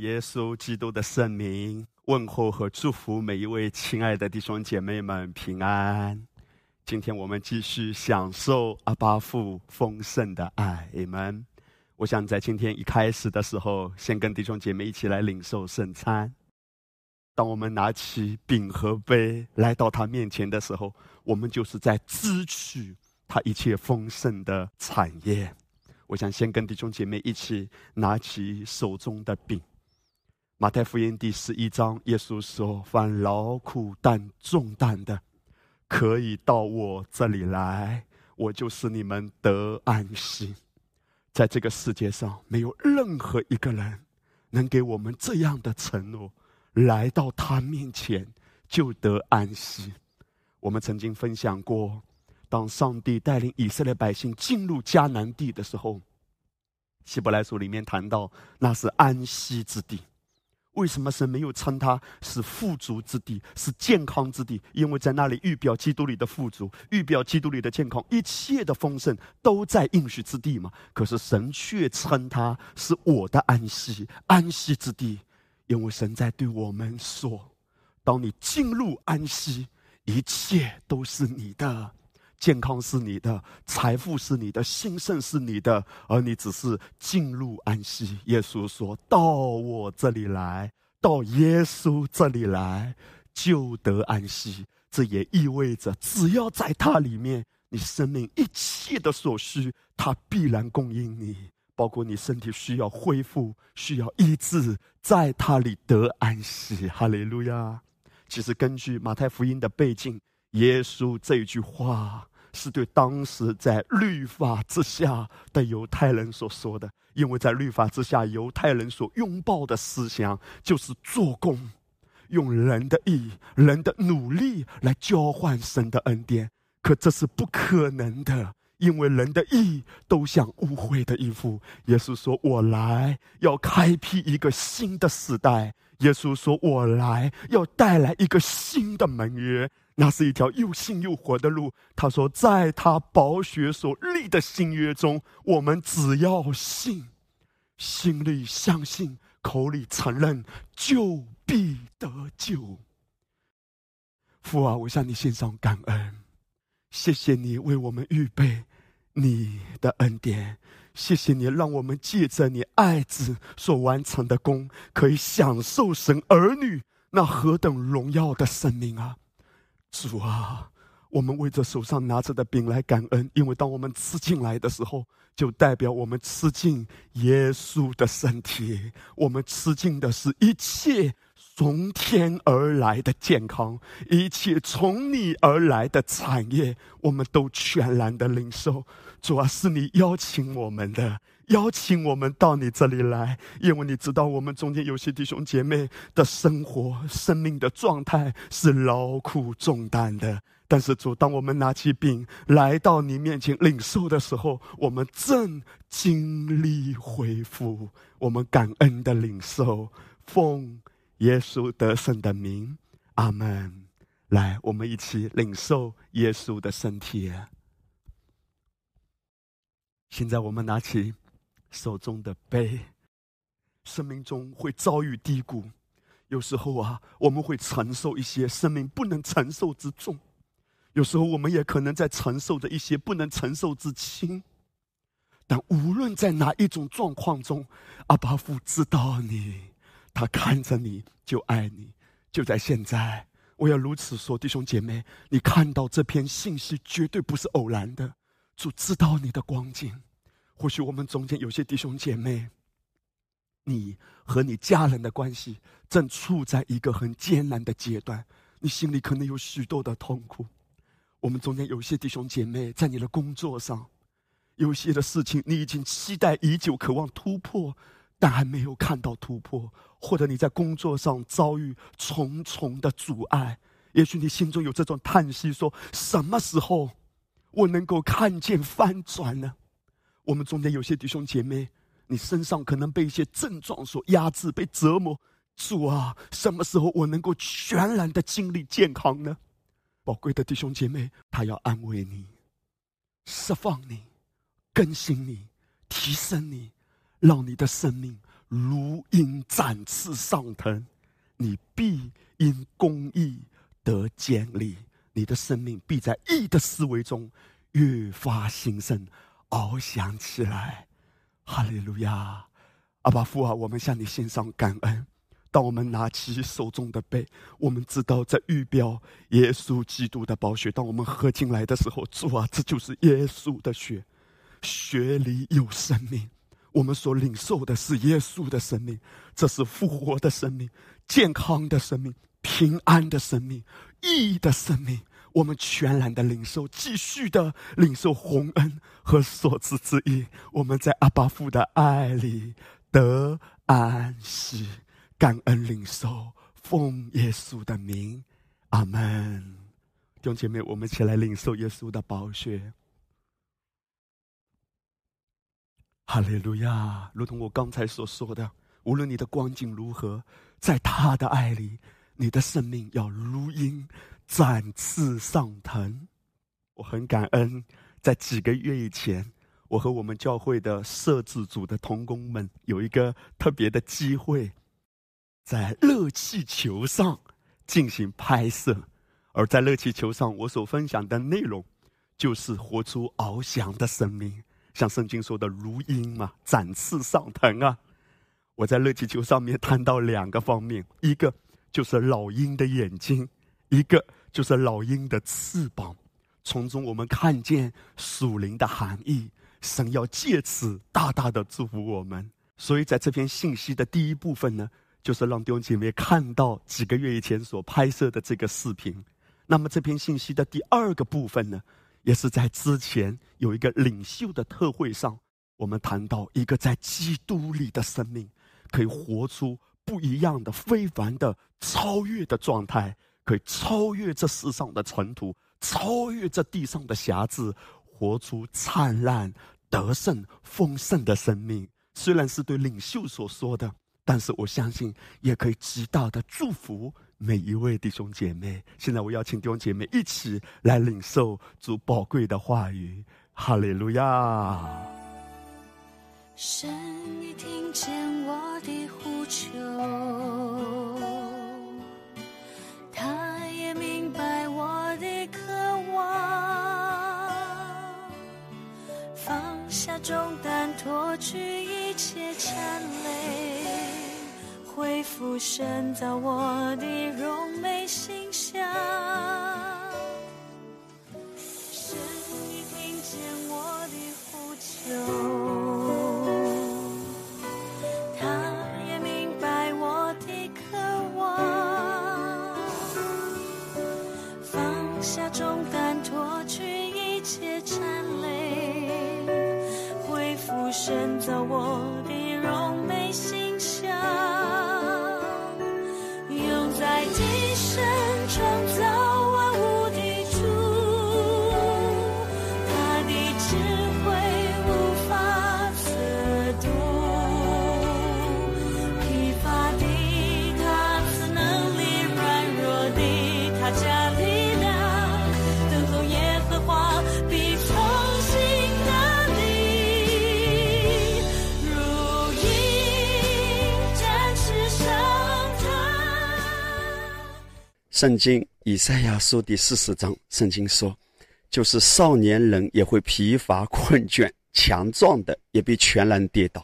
耶稣基督的圣名问候和祝福每一位亲爱的弟兄姐妹们平安。今天我们继续享受阿巴父丰盛的爱，你们。我想在今天一开始的时候，先跟弟兄姐妹一起来领受圣餐。当我们拿起饼和杯来到他面前的时候，我们就是在支取他一切丰盛的产业。我想先跟弟兄姐妹一起拿起手中的饼。马太福音第十一章，耶稣说：“凡劳苦担重担的，可以到我这里来，我就使你们得安息。”在这个世界上，没有任何一个人能给我们这样的承诺：来到他面前就得安息。我们曾经分享过。当上帝带领以色列百姓进入迦南地的时候，希伯来书里面谈到那是安息之地。为什么神没有称它是富足之地、是健康之地？因为在那里预表基督里的富足，预表基督里的健康，一切的丰盛都在应许之地嘛。可是神却称它是我的安息、安息之地，因为神在对我们说：当你进入安息，一切都是你的。健康是你的，财富是你的，兴盛是你的，而你只是进入安息。耶稣说到我这里来，到耶稣这里来，就得安息。这也意味着，只要在他里面，你生命一切的所需，他必然供应你，包括你身体需要恢复、需要医治，在他里得安息。哈利路亚！其实根据马太福音的背景，耶稣这句话。是对当时在律法之下的犹太人所说的，因为在律法之下，犹太人所拥抱的思想就是做工，用人的意、人的努力来交换神的恩典。可这是不可能的，因为人的意都像污秽的衣服。耶稣说：“我来要开辟一个新的时代。”耶稣说：“我来要带来一个新的盟约。”那是一条又新又活的路。他说，在他宝血所立的新约中，我们只要信，心里相信，口里承认，就必得救。父啊，我向你献上感恩，谢谢你为我们预备你的恩典，谢谢你让我们借着你爱子所完成的功，可以享受神儿女那何等荣耀的生命啊！主啊，我们为着手上拿着的饼来感恩，因为当我们吃进来的时候，就代表我们吃进耶稣的身体。我们吃进的是一切从天而来的健康，一切从你而来的产业，我们都全然的领受。主啊，是你邀请我们的。邀请我们到你这里来，因为你知道我们中间有些弟兄姐妹的生活、生命的状态是劳苦重担的。但是主，当我们拿起饼来到你面前领受的时候，我们正经历恢复，我们感恩的领受，奉耶稣得胜的名，阿门。来，我们一起领受耶稣的身体。现在我们拿起。手中的杯，生命中会遭遇低谷，有时候啊，我们会承受一些生命不能承受之重；有时候我们也可能在承受着一些不能承受之轻。但无论在哪一种状况中，阿巴父知道你，他看着你就爱你。就在现在，我要如此说，弟兄姐妹，你看到这篇信息绝对不是偶然的，主知道你的光景。或许我们中间有些弟兄姐妹，你和你家人的关系正处在一个很艰难的阶段，你心里可能有许多的痛苦。我们中间有些弟兄姐妹在你的工作上，有些的事情你已经期待已久，渴望突破，但还没有看到突破，或者你在工作上遭遇重重的阻碍，也许你心中有这种叹息：说什么时候我能够看见翻转呢？我们中间有些弟兄姐妹，你身上可能被一些症状所压制、被折磨。主啊，什么时候我能够全然的经历健康呢？宝贵的弟兄姐妹，他要安慰你、释放你、更新你、提升你，让你的生命如鹰展翅上腾，你必因公义得建立，你的生命必在义的思维中越发兴盛，翱翔起来。哈利路亚！阿爸父啊，我们向你献上感恩。当我们拿起手中的杯，我们知道在预表耶稣基督的宝血。当我们喝进来的时候，主啊，这就是耶稣的血，血里有生命。我们所领受的是耶稣的生命，这是复活的生命、健康的生命、平安的生命、意义的生命。我们全然的领受，继续的领受洪恩和所赐之意。我们在阿巴父的爱里得安息。感恩领受，奉耶稣的名，阿门。弟兄姐妹，我们一起来领受耶稣的宝血。哈利路亚！如同我刚才所说的，无论你的光景如何，在他的爱里，你的生命要如鹰展翅上腾。我很感恩，在几个月以前，我和我们教会的摄制组的同工们有一个特别的机会。在热气球上进行拍摄，而在热气球上，我所分享的内容就是活出翱翔的生命，像圣经说的“如鹰”嘛，展翅上腾啊！我在热气球上面谈到两个方面，一个就是老鹰的眼睛，一个就是老鹰的翅膀，从中我们看见属灵的含义，神要借此大大的祝福我们。所以在这篇信息的第一部分呢。就是让弟兄姐妹看到几个月以前所拍摄的这个视频。那么这篇信息的第二个部分呢，也是在之前有一个领袖的特会上，我们谈到一个在基督里的生命，可以活出不一样的、非凡的、超越的状态，可以超越这世上的尘土，超越这地上的瑕疵，活出灿烂、得胜、丰盛的生命。虽然是对领袖所说的。但是我相信，也可以极大的祝福每一位弟兄姐妹。现在我邀请弟兄姐妹一起来领受主宝贵的话语。哈利路亚！神，你听见我的呼求，他也明白我的渴望，放下重担，脱去一切牵累。恢复深造我的荣美形象，神已听见我的呼求，他也明白我的渴望，放下重担，脱去一切缠累，恢复深造我圣经以赛亚书第四十章，圣经说：“就是少年人也会疲乏困倦，强壮的也必全然跌倒；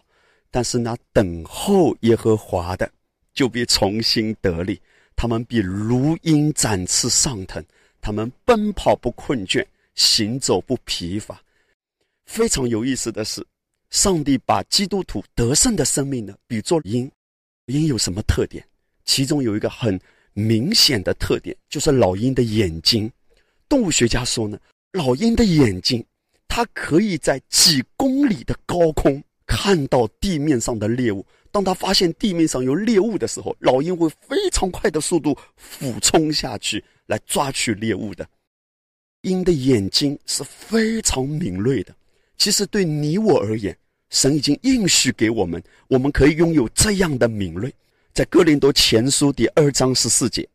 但是那等候耶和华的，就必重新得力。他们必如鹰展翅上腾，他们奔跑不困倦，行走不疲乏。”非常有意思的是，上帝把基督徒得胜的生命呢，比作鹰。鹰有什么特点？其中有一个很。明显的特点就是老鹰的眼睛。动物学家说呢，老鹰的眼睛，它可以在几公里的高空看到地面上的猎物。当它发现地面上有猎物的时候，老鹰会非常快的速度俯冲下去来抓取猎物的。鹰的眼睛是非常敏锐的。其实对你我而言，神已经应许给我们，我们可以拥有这样的敏锐。在哥林多前书第二章十四节，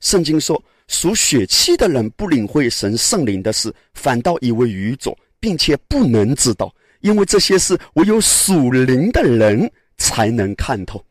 圣经说：“属血气的人不领会神圣灵的事，反倒以为愚拙，并且不能知道，因为这些事唯有属灵的人才能看透。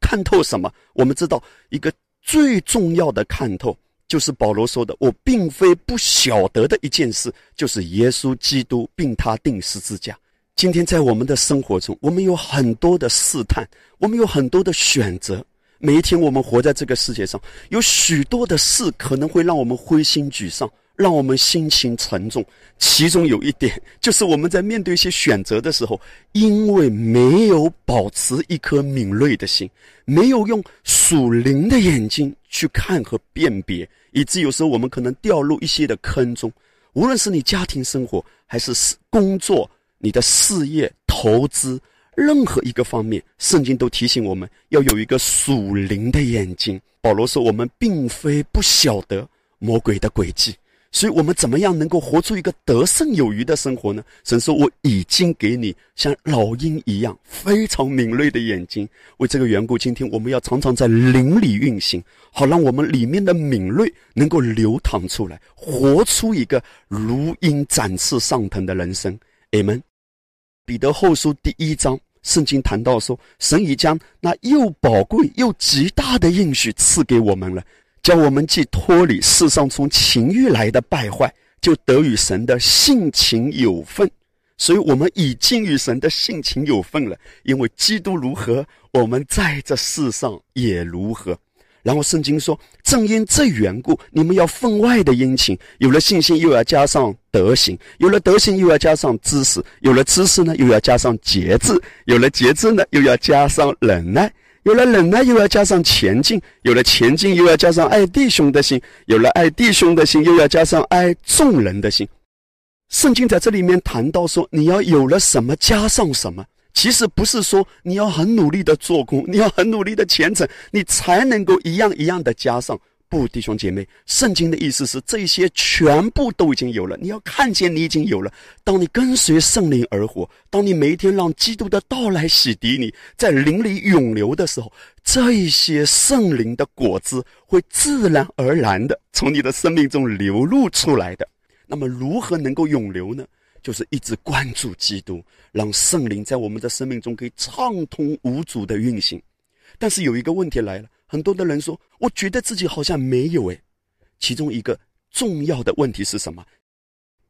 看透什么？我们知道一个最重要的看透，就是保罗说的：“我并非不晓得的一件事，就是耶稣基督并他定十字架。”今天在我们的生活中，我们有很多的试探，我们有很多的选择。每一天，我们活在这个世界上，有许多的事可能会让我们灰心沮丧，让我们心情沉重。其中有一点，就是我们在面对一些选择的时候，因为没有保持一颗敏锐的心，没有用属灵的眼睛去看和辨别，以致有时候我们可能掉入一些的坑中。无论是你家庭生活，还是工作。你的事业、投资，任何一个方面，圣经都提醒我们要有一个属灵的眼睛。保罗说：“我们并非不晓得魔鬼的诡计，所以我们怎么样能够活出一个得胜有余的生活呢？”神说：“我已经给你像老鹰一样非常敏锐的眼睛。为这个缘故，今天我们要常常在灵里运行，好让我们里面的敏锐能够流淌出来，活出一个如鹰展翅上腾的人生。”Amen。彼得后书第一章，圣经谈到说，神已将那又宝贵又极大的应许赐给我们了，叫我们既脱离世上从情欲来的败坏，就得与神的性情有份。所以，我们已经与神的性情有份了，因为基督如何，我们在这世上也如何。然后圣经说，正因这缘故，你们要分外的殷勤。有了信心，又要加上德行；有了德行，又要加上知识；有了知识呢，又要加上节制；有了节制呢，又要加上忍耐；有了忍耐，又要加上前进；有了前进，又要加上爱弟兄的心；有了爱弟兄的心，又要加上爱众人的心。圣经在这里面谈到说，你要有了什么，加上什么。其实不是说你要很努力的做工，你要很努力的虔诚，你才能够一样一样的加上。不，弟兄姐妹，圣经的意思是这些全部都已经有了。你要看见你已经有了。当你跟随圣灵而活，当你每一天让基督的到来洗涤你，在灵里涌流的时候，这些圣灵的果子会自然而然的从你的生命中流露出来的。那么，如何能够涌流呢？就是一直关注基督，让圣灵在我们的生命中可以畅通无阻的运行。但是有一个问题来了，很多的人说，我觉得自己好像没有诶。其中一个重要的问题是什么？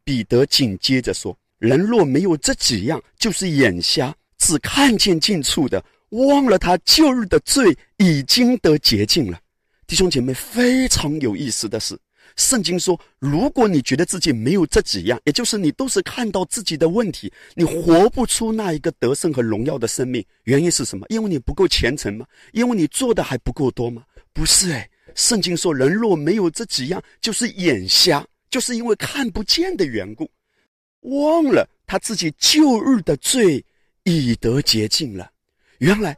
彼得紧接着说：“人若没有这几样，就是眼瞎，只看见近处的，忘了他旧日的罪已经得洁净了。”弟兄姐妹，非常有意思的是。圣经说，如果你觉得自己没有这几样，也就是你都是看到自己的问题，你活不出那一个得胜和荣耀的生命。原因是什么？因为你不够虔诚吗？因为你做的还不够多吗？不是哎，圣经说，人若没有这几样，就是眼瞎，就是因为看不见的缘故，忘了他自己旧日的罪已得洁净了。原来。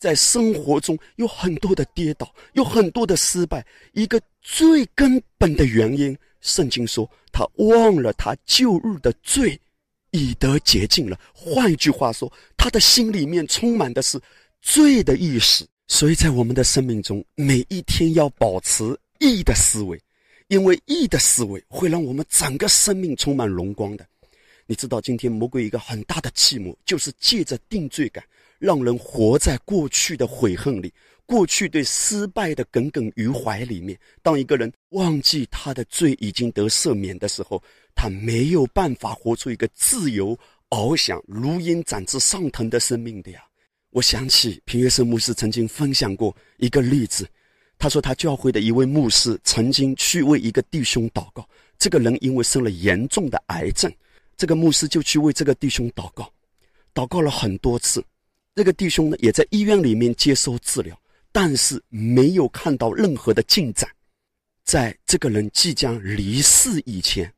在生活中有很多的跌倒，有很多的失败。一个最根本的原因，圣经说他忘了他旧日的罪，已得洁净了。换一句话说，他的心里面充满的是罪的意识。所以在我们的生命中，每一天要保持义的思维，因为义的思维会让我们整个生命充满荣光的。你知道，今天魔鬼一个很大的计谋，就是借着定罪感。让人活在过去的悔恨里，过去对失败的耿耿于怀里面。当一个人忘记他的罪已经得赦免的时候，他没有办法活出一个自由、翱翔、如鹰展翅上腾的生命的呀。我想起平约瑟牧师曾经分享过一个例子，他说他教会的一位牧师曾经去为一个弟兄祷告，这个人因为生了严重的癌症，这个牧师就去为这个弟兄祷告，祷告了很多次。这个弟兄呢，也在医院里面接受治疗，但是没有看到任何的进展。在这个人即将离世以前，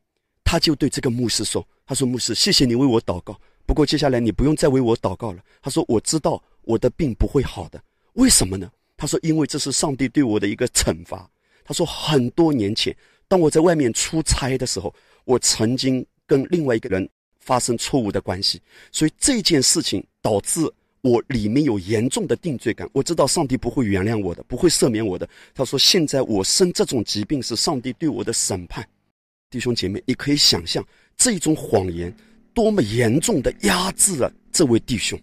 他就对这个牧师说：“他说牧师，谢谢你为我祷告，不过接下来你不用再为我祷告了。”他说：“我知道我的病不会好的，为什么呢？”他说：“因为这是上帝对我的一个惩罚。”他说：“很多年前，当我在外面出差的时候，我曾经跟另外一个人发生错误的关系，所以这件事情导致。”我里面有严重的定罪感，我知道上帝不会原谅我的，不会赦免我的。他说：“现在我生这种疾病是上帝对我的审判。”弟兄姐妹，你可以想象这种谎言多么严重的压制了这位弟兄，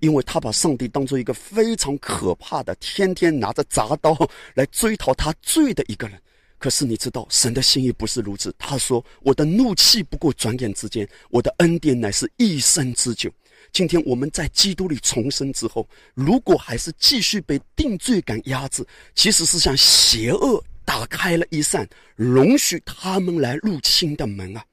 因为他把上帝当做一个非常可怕的、天天拿着铡刀来追讨他罪的一个人。可是你知道，神的心意不是如此。他说：“我的怒气不过转眼之间，我的恩典乃是一生之久。”今天我们在基督里重生之后，如果还是继续被定罪感压制，其实是向邪恶打开了一扇容许他们来入侵的门啊！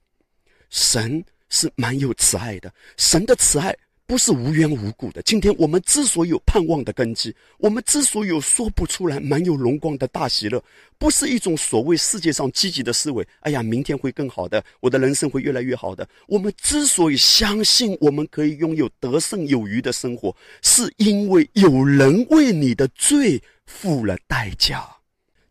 神是蛮有慈爱的，神的慈爱。不是无缘无故的。今天我们之所以有盼望的根基，我们之所以有说不出来满有荣光的大喜乐，不是一种所谓世界上积极的思维。哎呀，明天会更好的，我的人生会越来越好的。我们之所以相信我们可以拥有得胜有余的生活，是因为有人为你的罪付了代价。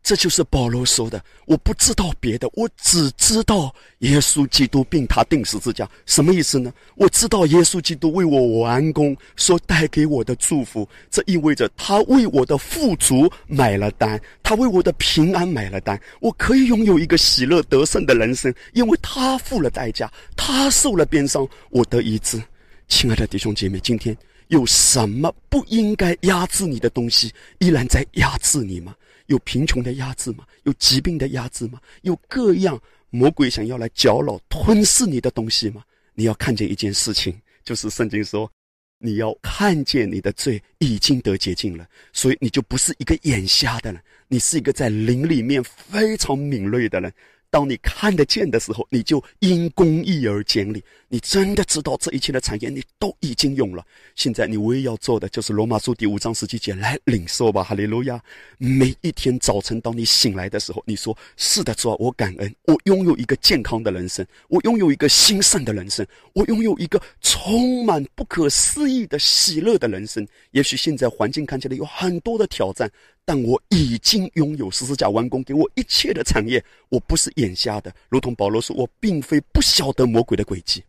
这就是保罗说的：“我不知道别的，我只知道耶稣基督并他定十字架。什么意思呢？我知道耶稣基督为我完工所带给我的祝福，这意味着他为我的富足买了单，他为我的平安买了单。我可以拥有一个喜乐得胜的人生，因为他付了代价，他受了鞭伤，我得医治。亲爱的弟兄姐妹，今天有什么不应该压制你的东西，依然在压制你吗？”有贫穷的压制吗？有疾病的压制吗？有各样魔鬼想要来搅扰、吞噬你的东西吗？你要看见一件事情，就是圣经说，你要看见你的罪已经得洁净了，所以你就不是一个眼瞎的人，你是一个在灵里面非常敏锐的人。当你看得见的时候，你就因公义而建立。你真的知道这一切的产业，你都已经有了。现在你唯一要做的，就是罗马书第五章十七节来领受吧，哈利路亚！每一天早晨，当你醒来的时候，你说：“是的，主啊，我感恩，我拥有一个健康的人生，我拥有一个兴盛的人生，我拥有一个充满不可思议的喜乐的人生。也许现在环境看起来有很多的挑战。”但我已经拥有十字架完工给我一切的产业，我不是眼瞎的，如同保罗说，我并非不晓得魔鬼的诡计，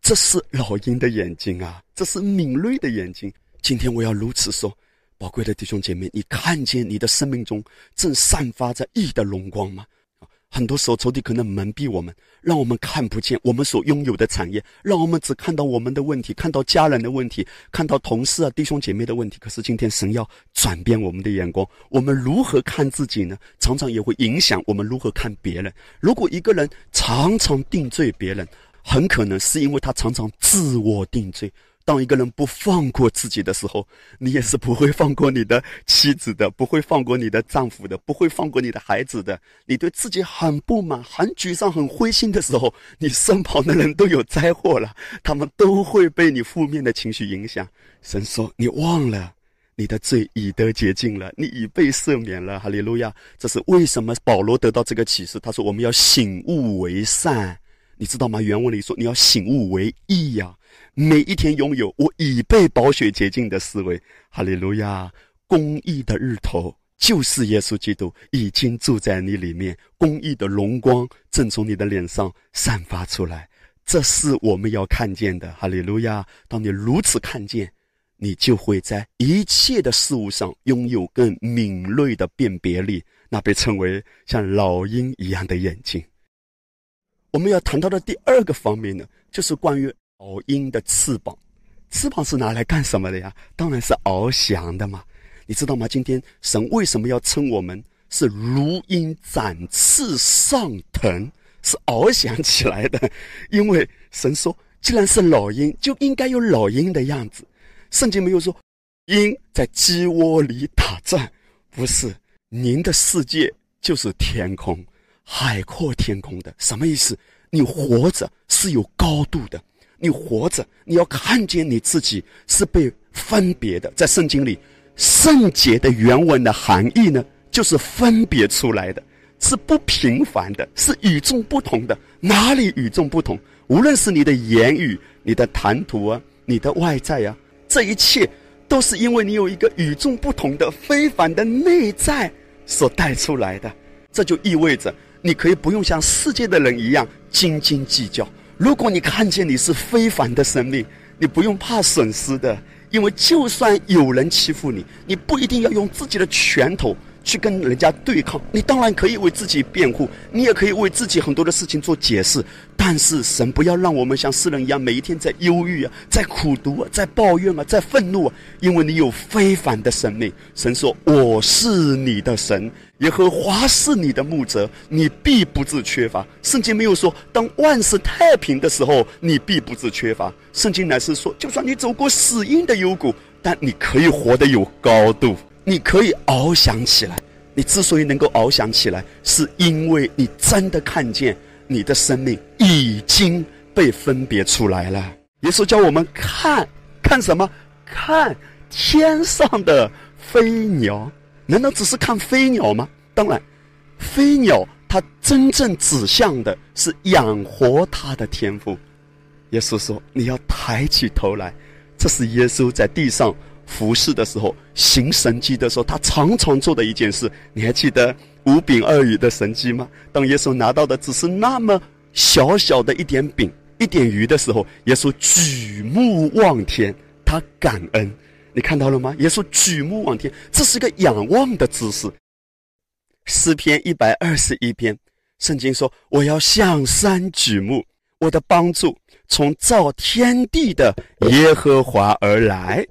这是老鹰的眼睛啊，这是敏锐的眼睛。今天我要如此说，宝贵的弟兄姐妹，你看见你的生命中正散发着义的荣光吗？很多时候，仇敌可能蒙蔽我们，让我们看不见我们所拥有的产业，让我们只看到我们的问题，看到家人的问题，看到同事啊、弟兄姐妹的问题。可是今天，神要转变我们的眼光，我们如何看自己呢？常常也会影响我们如何看别人。如果一个人常常定罪别人，很可能是因为他常常自我定罪。当一个人不放过自己的时候，你也是不会放过你的妻子的，不会放过你的丈夫的，不会放过你的孩子的。你对自己很不满、很沮丧、很灰心的时候，你身旁的人都有灾祸了，他们都会被你负面的情绪影响。神说：“你忘了，你的罪已得洁净了，你已被赦免了。”哈利路亚！这是为什么保罗得到这个启示？他说：“我们要醒悟为善，你知道吗？”原文里说：“你要醒悟为义呀。”每一天拥有我已被宝血洁净的思维，哈利路亚！公义的日头就是耶稣基督，已经住在你里面，公义的荣光正从你的脸上散发出来，这是我们要看见的，哈利路亚！当你如此看见，你就会在一切的事物上拥有更敏锐的辨别力，那被称为像老鹰一样的眼睛。我们要谈到的第二个方面呢，就是关于。老鹰的翅膀，翅膀是拿来干什么的呀？当然是翱翔的嘛。你知道吗？今天神为什么要称我们是如鹰展翅上腾，是翱翔起来的？因为神说，既然是老鹰，就应该有老鹰的样子。圣经没有说鹰在鸡窝里打转，不是。您的世界就是天空，海阔天空的。什么意思？你活着是有高度的。你活着，你要看见你自己是被分别的。在圣经里，“圣洁”的原文的含义呢，就是分别出来的，是不平凡的，是与众不同的。哪里与众不同？无论是你的言语、你的谈吐啊、你的外在啊，这一切都是因为你有一个与众不同的、非凡的内在所带出来的。这就意味着，你可以不用像世界的人一样斤斤计较。如果你看见你是非凡的生命，你不用怕损失的，因为就算有人欺负你，你不一定要用自己的拳头去跟人家对抗。你当然可以为自己辩护，你也可以为自己很多的事情做解释。但是神不要让我们像世人一样，每一天在忧郁啊，在苦读啊，在抱怨啊，在愤怒啊，因为你有非凡的生命。神说：“我是你的神。”耶和华是你的牧者，你必不致缺乏。圣经没有说，当万事太平的时候，你必不致缺乏。圣经乃是说，就算你走过死荫的幽谷，但你可以活得有高度，你可以翱翔起来。你之所以能够翱翔起来，是因为你真的看见你的生命已经被分别出来了。耶稣叫我们看，看什么？看天上的飞鸟。难道只是看飞鸟吗？当然，飞鸟它真正指向的是养活它的天赋。耶稣说：“你要抬起头来。”这是耶稣在地上服侍的时候行神迹的时候，他常常做的一件事。你还记得五饼二鱼的神迹吗？当耶稣拿到的只是那么小小的一点饼、一点鱼的时候，耶稣举目望天，他感恩。你看到了吗？耶稣举目望天，这是一个仰望的姿势。诗篇一百二十一篇，圣经说：“我要向山举目，我的帮助从造天地的耶和华而来。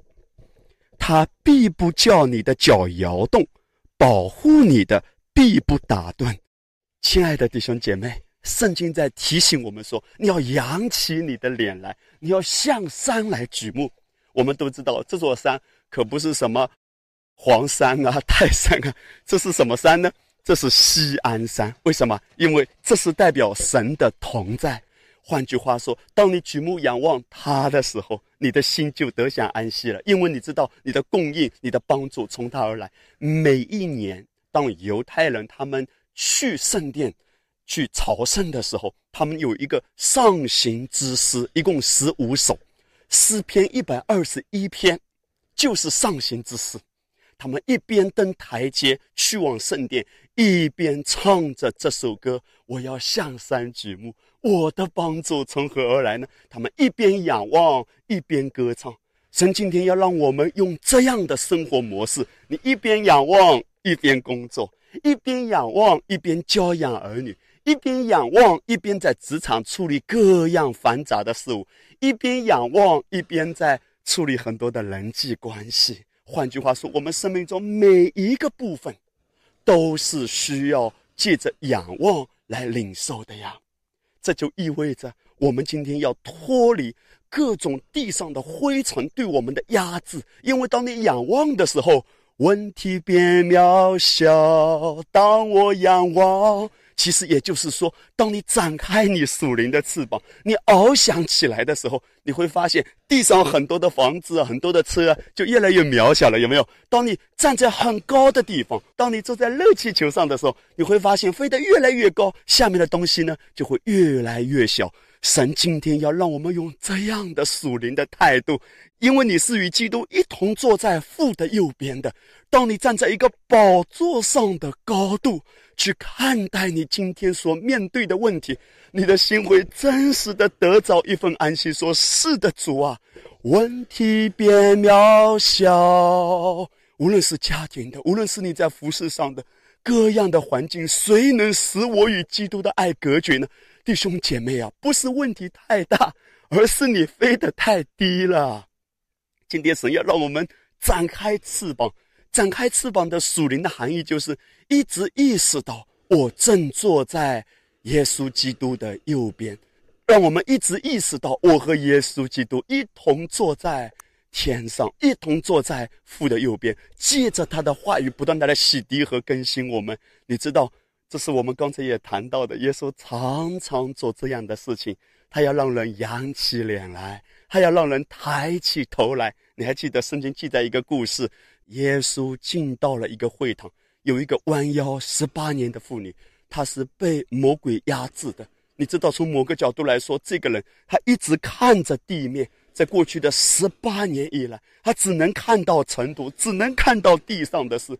他必不叫你的脚摇动，保护你的必不打断。”亲爱的弟兄姐妹，圣经在提醒我们说：你要扬起你的脸来，你要向山来举目。我们都知道，这座山可不是什么黄山啊、泰山啊，这是什么山呢？这是西安山。为什么？因为这是代表神的同在。换句话说，当你举目仰望他的时候，你的心就得享安息了，因为你知道你的供应、你的帮助从他而来。每一年，当犹太人他们去圣殿去朝圣的时候，他们有一个上行之诗，一共十五首。诗篇一百二十一篇，就是上行之诗。他们一边登台阶去往圣殿，一边唱着这首歌。我要向山举目，我的帮助从何而来呢？他们一边仰望，一边歌唱。神今天要让我们用这样的生活模式：你一边仰望，一边工作；一边仰望，一边教养儿女。一边仰望，一边在职场处理各样繁杂的事物；一边仰望，一边在处理很多的人际关系。换句话说，我们生命中每一个部分，都是需要借着仰望来领受的呀。这就意味着，我们今天要脱离各种地上的灰尘对我们的压制。因为当你仰望的时候，问题变渺小。当我仰望。其实也就是说，当你展开你属灵的翅膀，你翱翔起来的时候，你会发现地上很多的房子、很多的车就越来越渺小了，有没有？当你站在很高的地方，当你坐在热气球上的时候，你会发现飞得越来越高，下面的东西呢就会越来越小。神今天要让我们用这样的属灵的态度，因为你是与基督一同坐在父的右边的。当你站在一个宝座上的高度。去看待你今天所面对的问题，你的心会真实的得着一份安息。说是的，主啊，问题变渺小。无论是家庭的，无论是你在服饰上的各样的环境，谁能使我与基督的爱隔绝呢？弟兄姐妹啊，不是问题太大，而是你飞得太低了。今天神要让我们展开翅膀。展开翅膀的属灵的含义，就是一直意识到我正坐在耶稣基督的右边，让我们一直意识到我和耶稣基督一同坐在天上，一同坐在父的右边，借着他的话语不断的来洗涤和更新我们。你知道，这是我们刚才也谈到的，耶稣常常做这样的事情，他要让人扬起脸来，他要让人抬起头来。你还记得圣经记载一个故事？耶稣进到了一个会堂，有一个弯腰十八年的妇女，她是被魔鬼压制的。你知道，从某个角度来说，这个人他一直看着地面，在过去的十八年以来，他只能看到尘土，只能看到地上的事。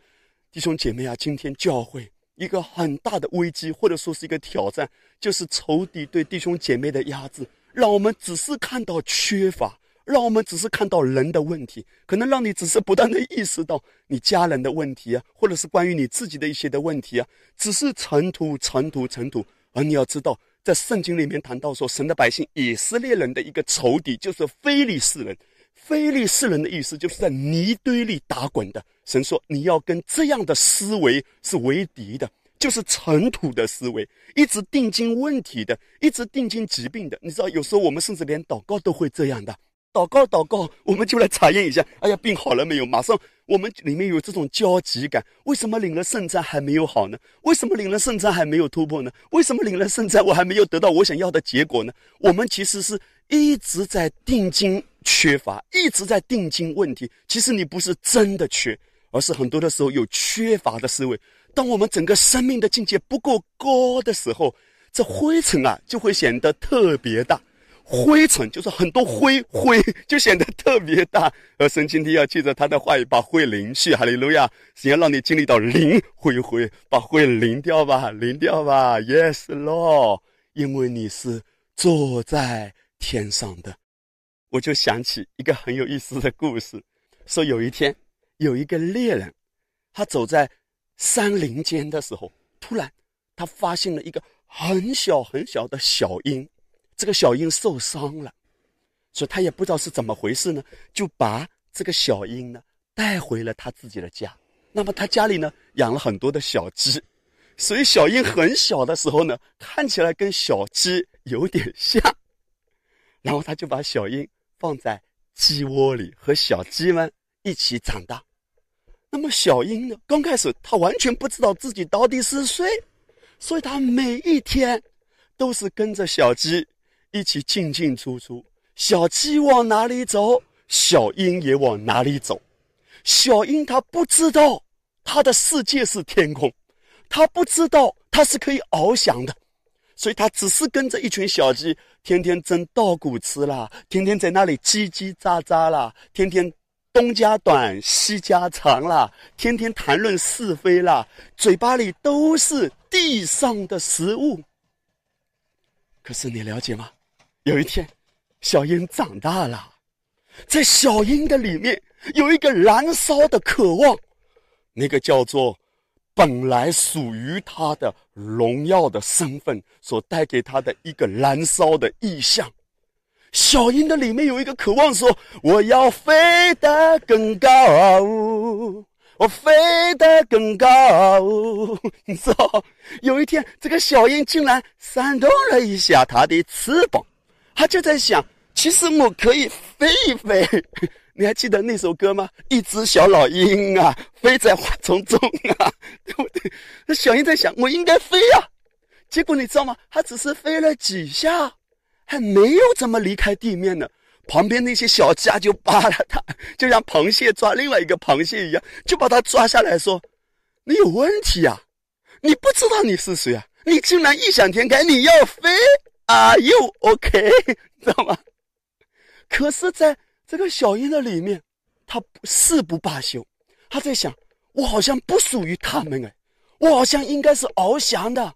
弟兄姐妹啊，今天教会一个很大的危机，或者说是一个挑战，就是仇敌对弟兄姐妹的压制，让我们只是看到缺乏。让我们只是看到人的问题，可能让你只是不断的意识到你家人的问题啊，或者是关于你自己的一些的问题啊，只是尘土、尘土、尘土。而你要知道，在圣经里面谈到说，神的百姓以色列人的一个仇敌就是非利士人。非利士人的意思就是在泥堆里打滚的。神说，你要跟这样的思维是为敌的，就是尘土的思维，一直定睛问题的，一直定睛疾病的。你知道，有时候我们甚至连祷告都会这样的。祷告，祷告，我们就来查验一下。哎呀，病好了没有？马上，我们里面有这种焦急感。为什么领了圣餐还没有好呢？为什么领了圣餐还没有突破呢？为什么领了圣餐我还没有得到我想要的结果呢？我们其实是一直在定睛缺乏，一直在定睛问题。其实你不是真的缺，而是很多的时候有缺乏的思维。当我们整个生命的境界不够高的时候，这灰尘啊就会显得特别大。灰尘就是很多灰灰，就显得特别大。而神今天要借着他的话语，把灰淋去。哈利路亚！想要让你经历到淋灰灰，把灰淋掉吧，淋掉吧。Yes, Lord，因为你是坐在天上的。我就想起一个很有意思的故事，说有一天有一个猎人，他走在山林间的时候，突然他发现了一个很小很小的小鹰。这个小鹰受伤了，所以他也不知道是怎么回事呢，就把这个小鹰呢带回了他自己的家。那么他家里呢养了很多的小鸡，所以小鹰很小的时候呢，看起来跟小鸡有点像。然后他就把小鹰放在鸡窝里，和小鸡们一起长大。那么小鹰呢，刚开始他完全不知道自己到底是谁，所以他每一天都是跟着小鸡。一起进进出出，小鸡往哪里走，小鹰也往哪里走。小鹰它不知道它的世界是天空，它不知道它是可以翱翔的，所以它只是跟着一群小鸡，天天争稻谷吃啦，天天在那里叽叽喳喳啦，天天东家短西家长啦，天天谈论是非啦，嘴巴里都是地上的食物。可是你了解吗？有一天，小鹰长大了，在小鹰的里面有一个燃烧的渴望，那个叫做本来属于他的荣耀的身份所带给他的一个燃烧的意象。小鹰的里面有一个渴望，说：“我要飞得更高，我飞得更高。”你知道，有一天，这个小鹰竟然扇动了一下它的翅膀。他就在想，其实我可以飞一飞。你还记得那首歌吗？一只小老鹰啊，飞在花丛中啊，对不对？那小鹰在想，我应该飞呀。结果你知道吗？它只是飞了几下，还没有怎么离开地面呢。旁边那些小鸡啊，就扒了它，就像螃蟹抓另外一个螃蟹一样，就把它抓下来说：“你有问题呀？你不知道你是谁啊？你竟然异想天开，你要飞？” Are you OK？知道吗？可是，在这个小鹰的里面，他誓不罢休。他在想：我好像不属于他们哎，我好像应该是翱翔的。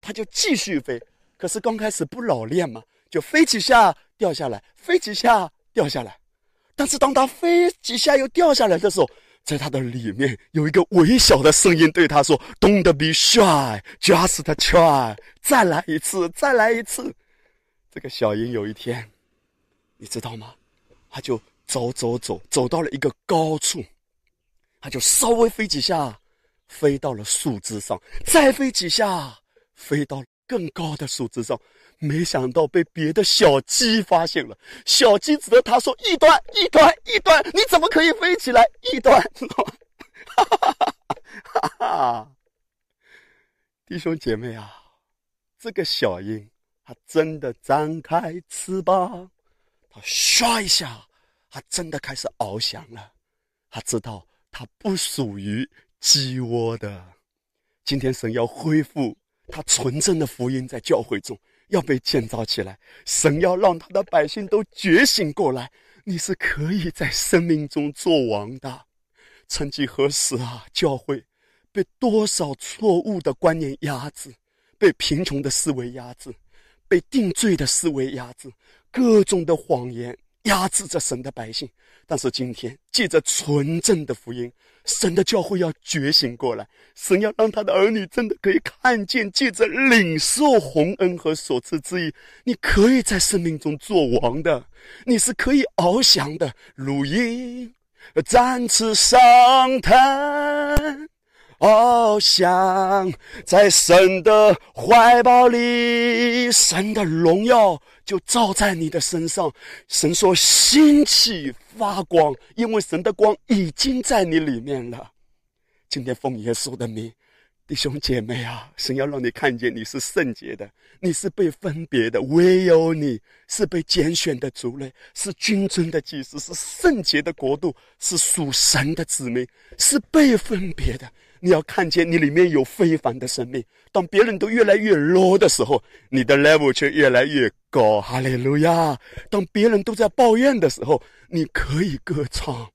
他就继续飞。可是刚开始不老练嘛，就飞几下掉下来，飞几下掉下来。但是当他飞几下又掉下来的时候，在他的里面有一个微小的声音对他说：“Don't be shy, just try。”再来一次，再来一次。这个小鹰有一天，你知道吗？他就走走走，走到了一个高处，他就稍微飞几下，飞到了树枝上，再飞几下，飞到更高的树枝上。没想到被别的小鸡发现了，小鸡指着他说：“一端，一端，一端，你怎么可以飞起来？一端！”哈哈哈哈哈！弟兄姐妹啊，这个小鹰，它真的张开翅膀，它唰一下，它真的开始翱翔了。它知道它不属于鸡窝的。今天神要恢复他纯正的福音在教会中。要被建造起来，神要让他的百姓都觉醒过来。你是可以在生命中做王的。曾几何时啊，教会被多少错误的观念压制，被贫穷的思维压制，被定罪的思维压制，各种的谎言压制着神的百姓。但是今天，借着纯正的福音，神的教会要觉醒过来，神要让他的儿女真的可以看见，借着领受洪恩和所赐之意，你可以在生命中做王的，你是可以翱翔的。如鹰展翅上腾。翱翔在神的怀抱里，神的荣耀就照在你的身上。神说：“兴起发光，因为神的光已经在你里面了。”今天奉耶稣的名，弟兄姐妹啊，神要让你看见你是圣洁的，你是被分别的，唯有你是被拣选的族类，是君尊的祭司，是圣洁的国度，是属神的子民，是被分别的。你要看见你里面有非凡的生命。当别人都越来越 low 的时候，你的 level 却越来越高。哈利路亚！当别人都在抱怨的时候，你可以歌唱。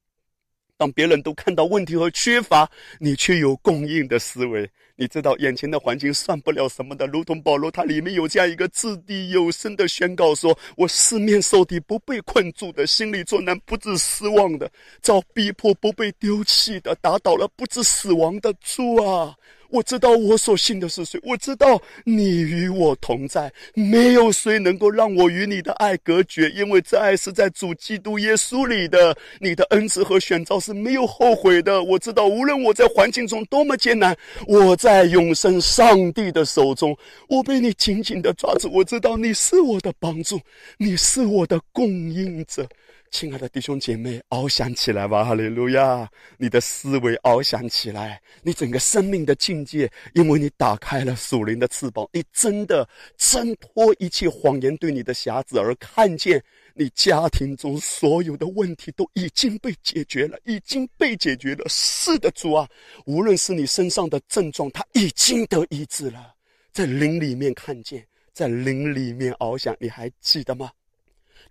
当别人都看到问题和缺乏，你却有供应的思维。你知道眼前的环境算不了什么的，如同保罗，他里面有这样一个掷地有声的宣告：说我四面受敌，不被困住的；心里作难，不致失望的；遭逼迫，不被丢弃的；打倒了，不致死亡的主啊！我知道我所信的是谁，我知道你与我同在，没有谁能够让我与你的爱隔绝，因为这爱是在主基督耶稣里的。你的恩赐和选召是没有后悔的。我知道，无论我在环境中多么艰难，我在永生上帝的手中，我被你紧紧的抓住。我知道你是我的帮助，你是我的供应者。亲爱的弟兄姐妹，翱翔起来吧！哈利路亚！你的思维翱翔起来，你整个生命的境界，因为你打开了属灵的翅膀，你真的挣脱一切谎言对你的辖制，而看见你家庭中所有的问题都已经被解决了，已经被解决了。是的，主啊，无论是你身上的症状，它已经得医治了，在灵里面看见，在灵里面翱翔。你还记得吗？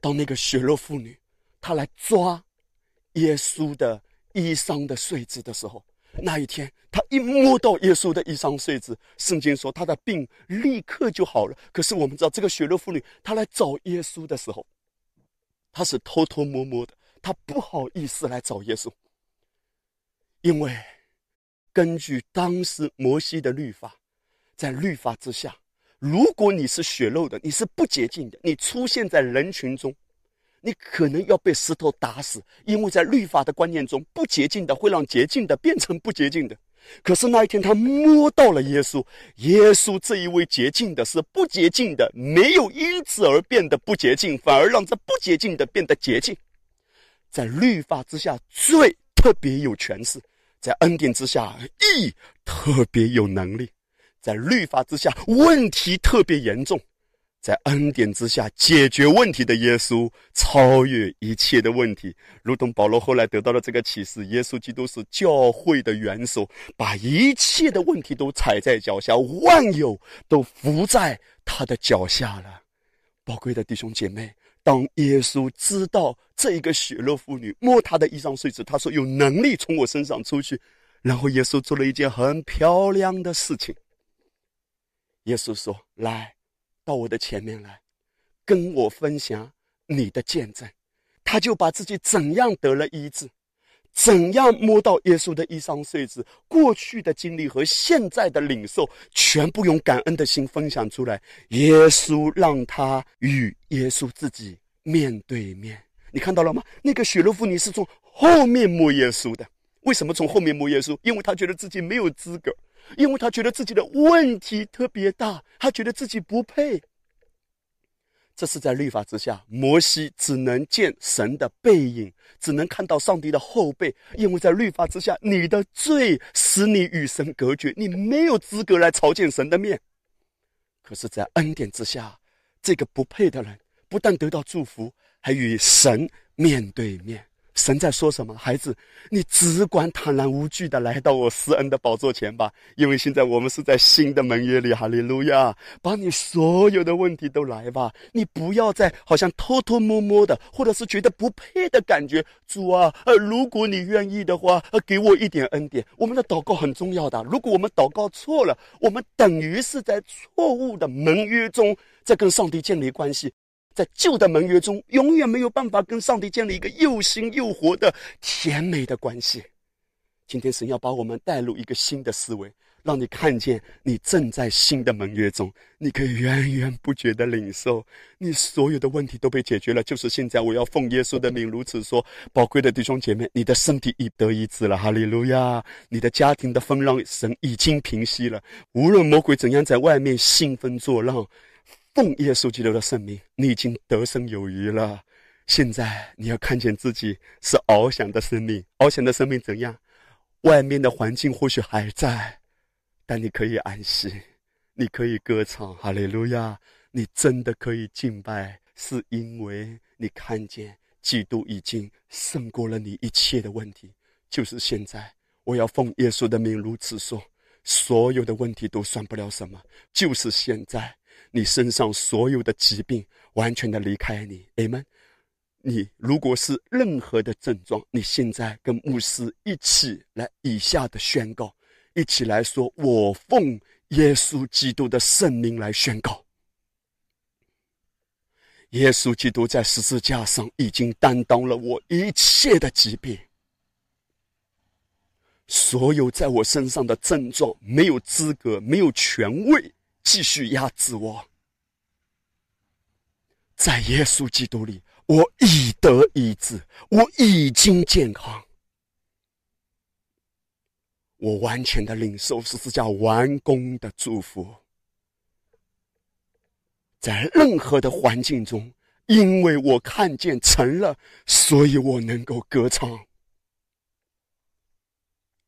当那个血肉妇女。他来抓耶稣的衣裳的穗子的时候，那一天他一摸到耶稣的衣裳穗子，圣经说他的病立刻就好了。可是我们知道，这个血肉妇女她来找耶稣的时候，她是偷偷摸摸的，她不好意思来找耶稣，因为根据当时摩西的律法，在律法之下，如果你是血肉的，你是不洁净的，你出现在人群中。你可能要被石头打死，因为在律法的观念中，不洁净的会让洁净的变成不洁净的。可是那一天，他摸到了耶稣，耶稣这一位洁净的，是不洁净的，没有因此而变得不洁净，反而让这不洁净的变得洁净。在律法之下，罪特别有权势；在恩典之下，义特别有能力。在律法之下，问题特别严重。在恩典之下解决问题的耶稣，超越一切的问题，如同保罗后来得到了这个启示：耶稣基督是教会的元首，把一切的问题都踩在脚下，万有都伏在他的脚下了。宝贵的弟兄姐妹，当耶稣知道这一个血肉妇女摸他的衣裳碎子，他说有能力从我身上出去，然后耶稣做了一件很漂亮的事情。耶稣说：“来。”到我的前面来，跟我分享你的见证。他就把自己怎样得了医治，怎样摸到耶稣的衣裳碎子，过去的经历和现在的领受，全部用感恩的心分享出来。耶稣让他与耶稣自己面对面。你看到了吗？那个血肉妇女是从后面摸耶稣的。为什么从后面摸耶稣？因为他觉得自己没有资格。因为他觉得自己的问题特别大，他觉得自己不配。这是在律法之下，摩西只能见神的背影，只能看到上帝的后背。因为在律法之下，你的罪使你与神隔绝，你没有资格来朝见神的面。可是，在恩典之下，这个不配的人不但得到祝福，还与神面对面。神在说什么？孩子，你只管坦然无惧的来到我施恩的宝座前吧，因为现在我们是在新的盟约里。哈利路亚！把你所有的问题都来吧，你不要再好像偷偷摸摸的，或者是觉得不配的感觉。主啊，呃，如果你愿意的话，呃，给我一点恩典。我们的祷告很重要的。如果我们祷告错了，我们等于是在错误的盟约中在跟上帝建立关系。在旧的盟约中，永远没有办法跟上帝建立一个又新又活的甜美的关系。今天，神要把我们带入一个新的思维，让你看见你正在新的盟约中，你可以源源不绝的领受，你所有的问题都被解决了。就是现在，我要奉耶稣的名如此说：宝贵的弟兄姐妹，你的身体已得医治了，哈利路亚！你的家庭的风浪，神已经平息了。无论魔鬼怎样在外面兴风作浪。奉耶稣基督的圣名，你已经得胜有余了。现在你要看见自己是翱翔的生命，翱翔的生命怎样？外面的环境或许还在，但你可以安息，你可以歌唱，哈利路亚！你真的可以敬拜，是因为你看见基督已经胜过了你一切的问题。就是现在，我要奉耶稣的名如此说，所有的问题都算不了什么。就是现在。你身上所有的疾病完全的离开你，amen。你如果是任何的症状，你现在跟牧师一起来以下的宣告，一起来说：我奉耶稣基督的圣名来宣告，耶稣基督在十字架上已经担当了我一切的疾病，所有在我身上的症状没有资格，没有权威。继续压制我，在耶稣基督里，我已得医治，我已经健康，我完全的领受十字架完工的祝福。在任何的环境中，因为我看见成了，所以我能够歌唱。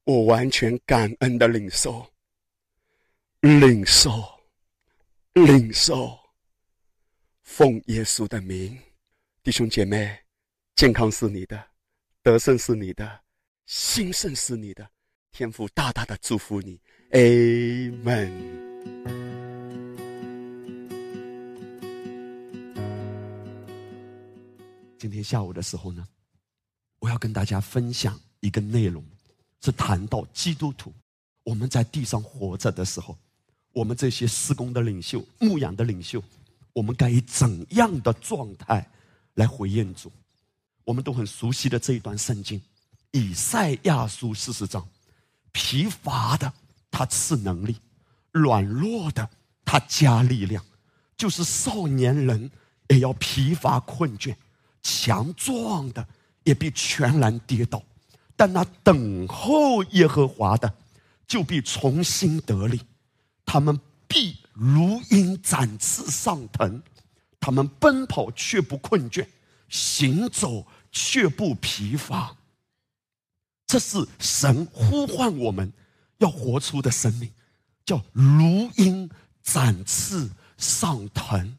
我完全感恩的领受，领受。领受，奉耶稣的名，弟兄姐妹，健康是你的，得胜是你的，兴盛是你的，天父大大的祝福你，Amen。今天下午的时候呢，我要跟大家分享一个内容，是谈到基督徒我们在地上活着的时候。我们这些施工的领袖、牧养的领袖，我们该以怎样的状态来回应主？我们都很熟悉的这一段圣经，《以赛亚书》四十章：疲乏的他赐能力，软弱的他加力量。就是少年人也要疲乏困倦，强壮的也必全然跌倒。但那等候耶和华的，就必重新得力。他们必如鹰展翅上腾，他们奔跑却不困倦，行走却不疲乏。这是神呼唤我们要活出的生命，叫如鹰展翅上腾。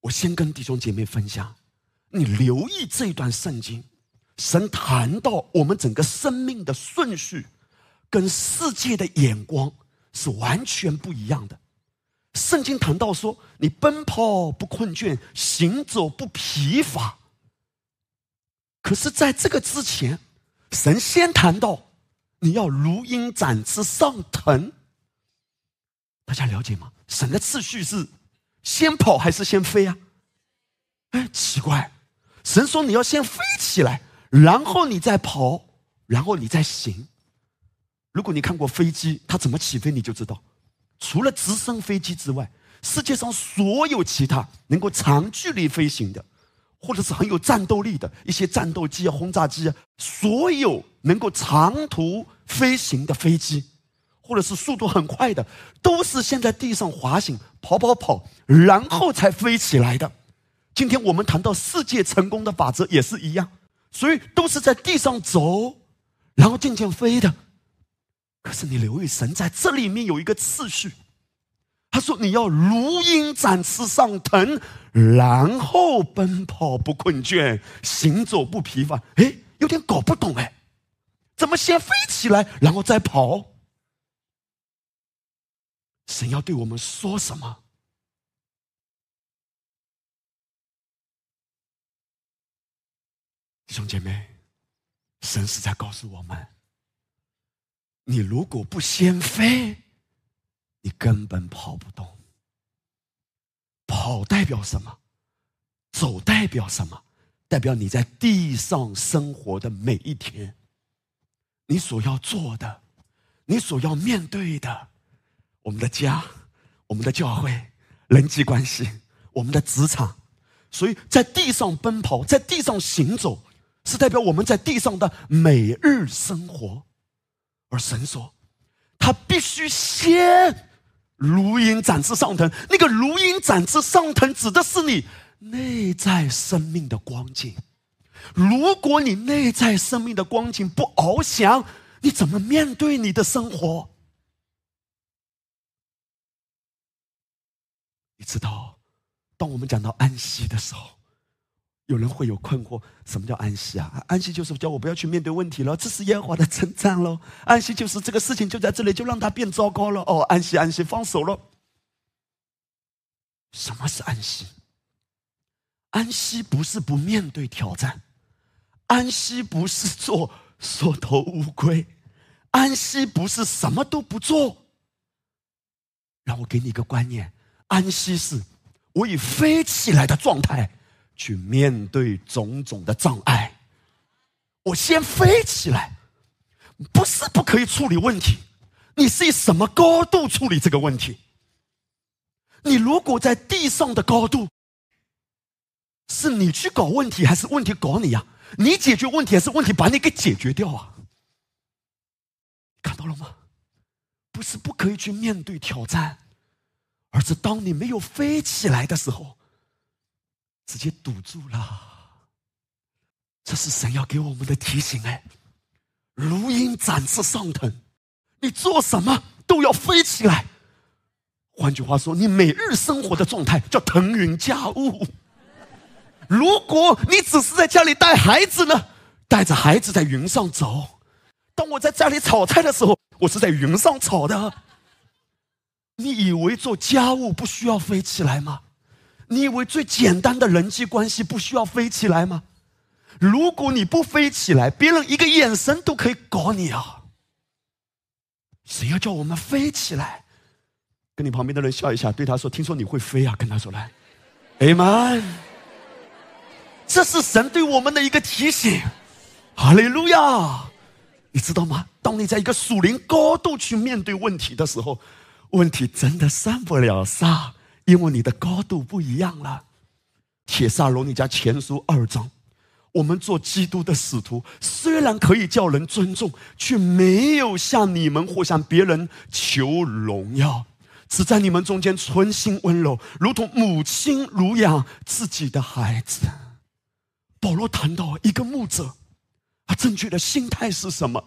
我先跟弟兄姐妹分享，你留意这一段圣经，神谈到我们整个生命的顺序，跟世界的眼光。是完全不一样的。圣经谈到说，你奔跑不困倦，行走不疲乏。可是，在这个之前，神先谈到你要如鹰展翅上腾。大家了解吗？神的次序是先跑还是先飞啊？哎，奇怪，神说你要先飞起来，然后你再跑，然后你再行。如果你看过飞机，它怎么起飞，你就知道，除了直升飞机之外，世界上所有其他能够长距离飞行的，或者是很有战斗力的一些战斗机啊、轰炸机啊，所有能够长途飞行的飞机，或者是速度很快的，都是先在地上滑行、跑跑跑，然后才飞起来的。今天我们谈到世界成功的法则也是一样，所以都是在地上走，然后渐渐飞的。可是你留意，神在这里面有一个次序。他说：“你要如鹰展翅上腾，然后奔跑不困倦，行走不疲乏。”哎，有点搞不懂哎，怎么先飞起来，然后再跑？神要对我们说什么？弟兄姐妹，神是在告诉我们。你如果不先飞，你根本跑不动。跑代表什么？走代表什么？代表你在地上生活的每一天，你所要做的，你所要面对的，我们的家，我们的教会，人际关系，我们的职场，所以在地上奔跑，在地上行走，是代表我们在地上的每日生活。而神说，他必须先如鹰展翅上腾。那个如鹰展翅上腾，指的是你。内在生命的光景，如果你内在生命的光景不翱翔，你怎么面对你的生活？你知道，当我们讲到安息的时候，有人会有困惑：什么叫安息啊？安息就是叫我不要去面对问题了，这是耶和华的称赞喽。安息就是这个事情就在这里，就让它变糟糕了。哦，安息，安息，放手了。什么是安息？安息不是不面对挑战，安息不是做 缩头乌龟，安息不是什么都不做。让我给你一个观念：安息是我以飞起来的状态去面对种种的障碍。我先飞起来，不是不可以处理问题，你是以什么高度处理这个问题？你如果在地上的高度。是你去搞问题，还是问题搞你呀？你解决问题，还是问题把你给解决掉啊？看到了吗？不是不可以去面对挑战，而是当你没有飞起来的时候，直接堵住了。这是神要给我们的提醒哎！如鹰展翅上腾，你做什么都要飞起来。换句话说，你每日生活的状态叫腾云驾雾。如果你只是在家里带孩子呢，带着孩子在云上走。当我在家里炒菜的时候，我是在云上炒的。你以为做家务不需要飞起来吗？你以为最简单的人际关系不需要飞起来吗？如果你不飞起来，别人一个眼神都可以搞你啊！谁要叫我们飞起来？跟你旁边的人笑一下，对他说：“听说你会飞啊？”跟他说来，Amen。这是神对我们的一个提醒，哈利路亚！你知道吗？当你在一个属灵高度去面对问题的时候，问题真的上不了沙，因为你的高度不一样了。铁萨罗尼迦前书二章，我们做基督的使徒，虽然可以叫人尊重，却没有向你们或向别人求荣耀，只在你们中间存心温柔，如同母亲乳养自己的孩子。保罗谈到一个牧者，他正确的心态是什么？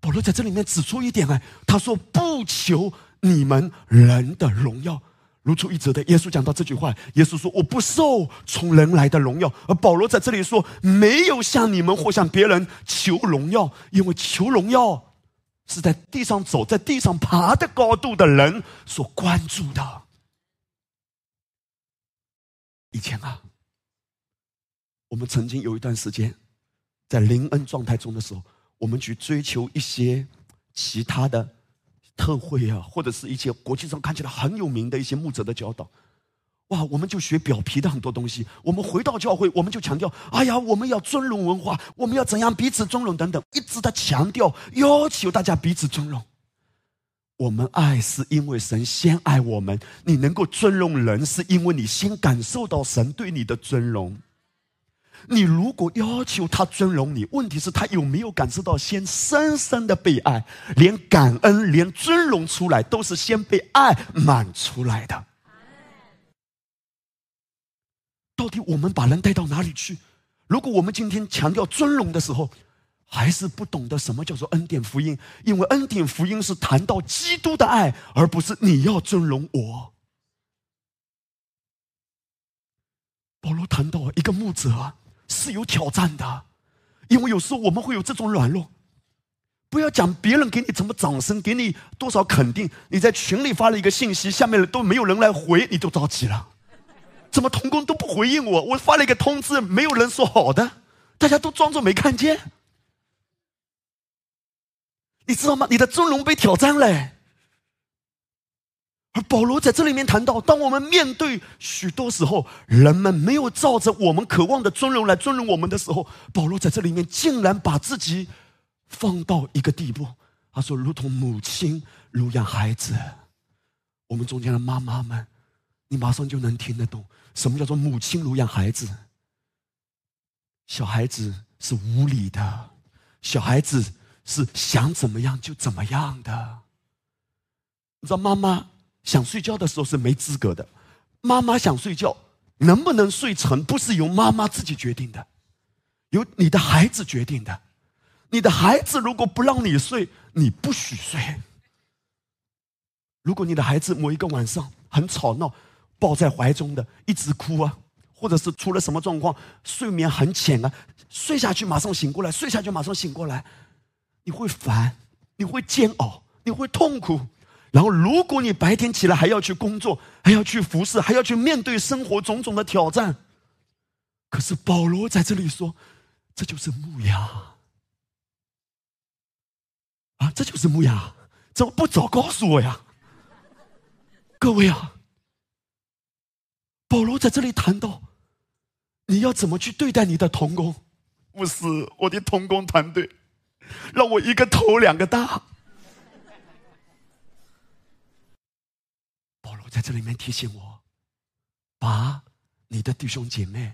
保罗在这里面指出一点哎，他说不求你们人的荣耀，如出一辙的。耶稣讲到这句话，耶稣说我不受从人来的荣耀。而保罗在这里说，没有向你们或向别人求荣耀，因为求荣耀是在地上走在地上爬的高度的人所关注的。以前啊。我们曾经有一段时间，在灵恩状态中的时候，我们去追求一些其他的特会啊，或者是一些国际上看起来很有名的一些牧者的教导。哇，我们就学表皮的很多东西。我们回到教会，我们就强调：哎呀，我们要尊荣文化，我们要怎样彼此尊荣等等，一直在强调要求大家彼此尊荣。我们爱是因为神先爱我们，你能够尊荣人，是因为你先感受到神对你的尊荣。你如果要求他尊荣你，问题是他有没有感受到先深深的被爱？连感恩、连尊荣出来，都是先被爱满出来的。到底我们把人带到哪里去？如果我们今天强调尊荣的时候，还是不懂得什么叫做恩典福音？因为恩典福音是谈到基督的爱，而不是你要尊荣我。保罗谈到一个牧者。是有挑战的，因为有时候我们会有这种软弱。不要讲别人给你怎么掌声，给你多少肯定，你在群里发了一个信息，下面都没有人来回，你就着急了。怎么同工都不回应我？我发了一个通知，没有人说好的，大家都装作没看见。你知道吗？你的尊荣被挑战嘞。而保罗在这里面谈到，当我们面对许多时候人们没有照着我们渴望的尊荣来尊荣我们的时候，保罗在这里面竟然把自己放到一个地步。他说：“如同母亲如养孩子。”我们中间的妈妈们，你马上就能听得懂什么叫做母亲如养孩子。小孩子是无理的，小孩子是想怎么样就怎么样的。你知道妈妈？想睡觉的时候是没资格的。妈妈想睡觉，能不能睡成不是由妈妈自己决定的，由你的孩子决定的。你的孩子如果不让你睡，你不许睡。如果你的孩子某一个晚上很吵闹，抱在怀中的一直哭啊，或者是出了什么状况，睡眠很浅啊，睡下去马上醒过来，睡下去马上醒过来，你会烦，你会煎熬，你会痛苦。然后，如果你白天起来还要去工作，还要去服侍，还要去面对生活种种的挑战，可是保罗在这里说，这就是牧羊啊，这就是牧羊，怎么不早告诉我呀？各位啊，保罗在这里谈到，你要怎么去对待你的童工？不是我的童工团队，让我一个头两个大。在这里面提醒我，把你的弟兄姐妹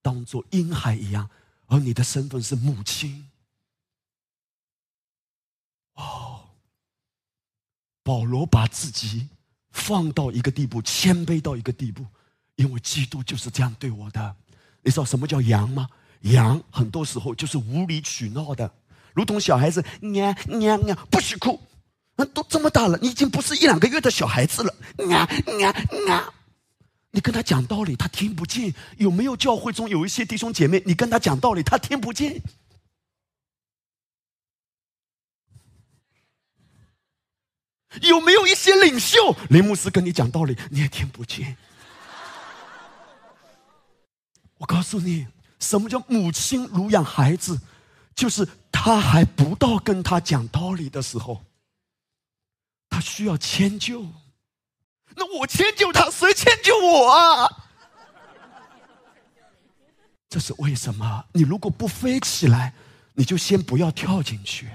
当做婴孩一样，而你的身份是母亲。哦，保罗把自己放到一个地步，谦卑到一个地步，因为基督就是这样对我的。你知道什么叫羊吗？羊很多时候就是无理取闹的，如同小孩子，娘娘娘，不许哭。那都这么大了，你已经不是一两个月的小孩子了。啊啊啊！你跟他讲道理，他听不见。有没有教会中有一些弟兄姐妹，你跟他讲道理，他听不见？有没有一些领袖，林牧师跟你讲道理，你也听不见？我告诉你，什么叫母亲乳养孩子，就是他还不到跟他讲道理的时候。他需要迁就，那我迁就他，谁迁就我啊？这是为什么？你如果不飞起来，你就先不要跳进去。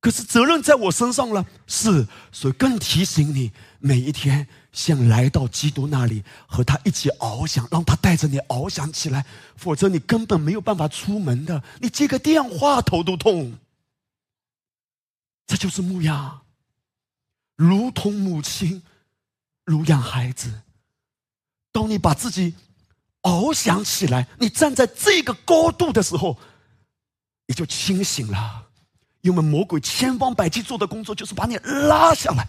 可是责任在我身上了，是，所以更提醒你，每一天先来到基督那里，和他一起翱翔，让他带着你翱翔起来，否则你根本没有办法出门的。你接个电话头都痛。这就是牧羊，如同母亲如养孩子。当你把自己翱翔起来，你站在这个高度的时候，你就清醒了。因为魔鬼千方百计做的工作，就是把你拉下来。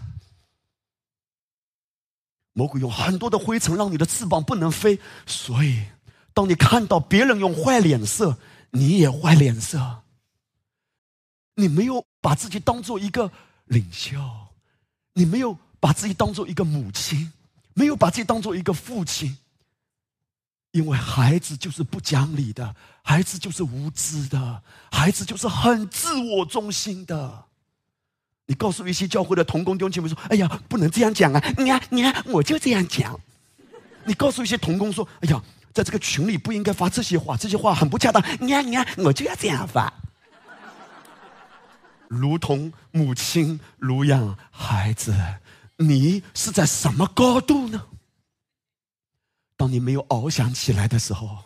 魔鬼用很多的灰尘让你的翅膀不能飞，所以当你看到别人用坏脸色，你也坏脸色。你没有。把自己当做一个领袖，你没有把自己当做一个母亲，没有把自己当做一个父亲，因为孩子就是不讲理的，孩子就是无知的，孩子就是很自我中心的。你告诉一些教会的同工弟兄姐妹说：“哎呀，不能这样讲啊！你看，你看，我就这样讲。”你告诉一些同工说：“哎呀，在这个群里不应该发这些话，这些话很不恰当。”你看，你看，我就要这样发。如同母亲乳养孩子，你是在什么高度呢？当你没有翱翔起来的时候，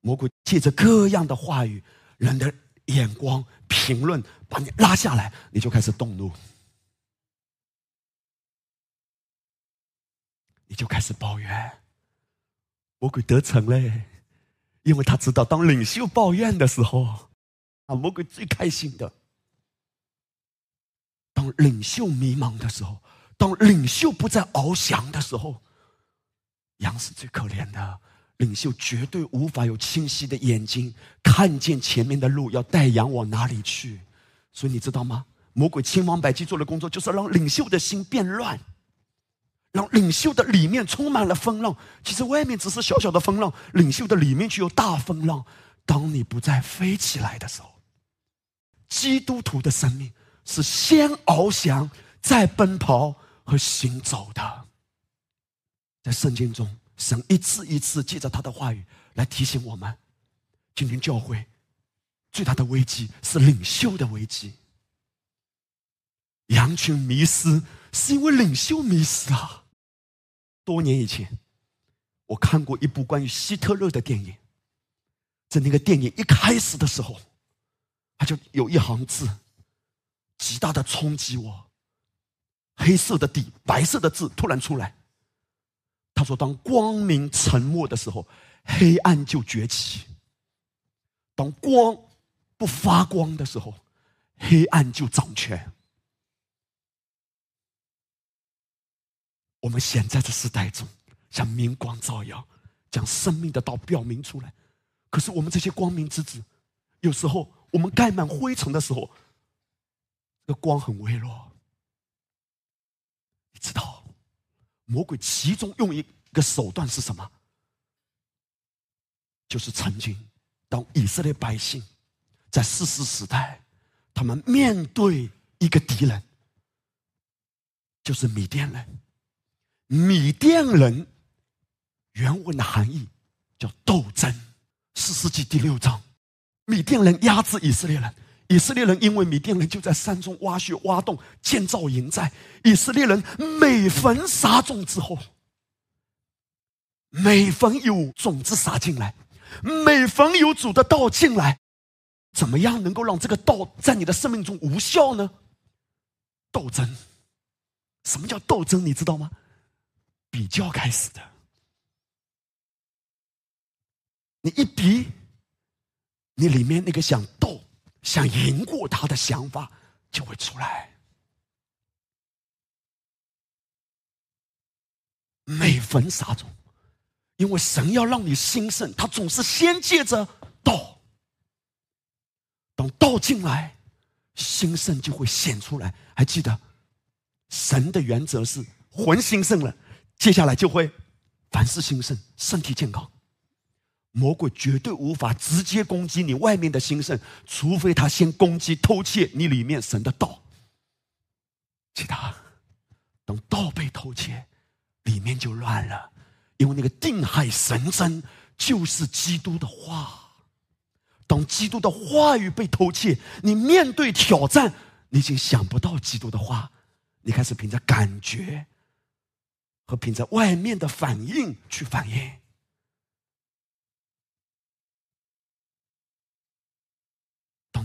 魔鬼借着各样的话语、人的眼光、评论，把你拉下来，你就开始动怒，你就开始抱怨。魔鬼得逞嘞，因为他知道，当领袖抱怨的时候。啊，魔鬼最开心的。当领袖迷茫的时候，当领袖不再翱翔的时候，羊是最可怜的。领袖绝对无法有清晰的眼睛，看见前面的路要带羊往哪里去。所以你知道吗？魔鬼千方百计做的工作，就是让领袖的心变乱，让领袖的里面充满了风浪。其实外面只是小小的风浪，领袖的里面却有大风浪。当你不再飞起来的时候。基督徒的生命是先翱翔，再奔跑和行走的。在圣经中，神一次一次借着他的话语来提醒我们：今天教会最大的危机是领袖的危机。羊群迷失是因为领袖迷失啊！多年以前，我看过一部关于希特勒的电影，在那个电影一开始的时候，就有一行字，极大的冲击我。黑色的底，白色的字突然出来。他说：“当光明沉没的时候，黑暗就崛起；当光不发光的时候，黑暗就掌权。”我们现在这时代中，像明光照耀，将生命的道表明出来。可是我们这些光明之子，有时候我们盖满灰尘的时候，这个光很微弱。你知道？魔鬼其中用一个手段是什么？就是曾经，当以色列百姓在四世时代，他们面对一个敌人，就是米甸人。米甸人原文的含义叫斗争。四世纪第六章，米甸人压制以色列人。以色列人因为米甸人就在山中挖穴挖洞建造营寨，以色列人每逢撒种之后，每逢有种子撒进来，每逢有主的道进来，怎么样能够让这个道在你的生命中无效呢？斗争，什么叫斗争？你知道吗？比较开始的，你一比，你里面那个想斗。想赢过他的想法就会出来。每逢撒种，因为神要让你兴盛，他总是先借着道。等道进来，兴盛就会显出来。还记得，神的原则是魂兴盛了，接下来就会凡事兴盛，身体健康。魔鬼绝对无法直接攻击你外面的兴盛，除非他先攻击偷窃你里面神的道。其他，等道被偷窃，里面就乱了，因为那个定海神针就是基督的话。当基督的话语被偷窃，你面对挑战，你已经想不到基督的话，你开始凭着感觉和凭着外面的反应去反应。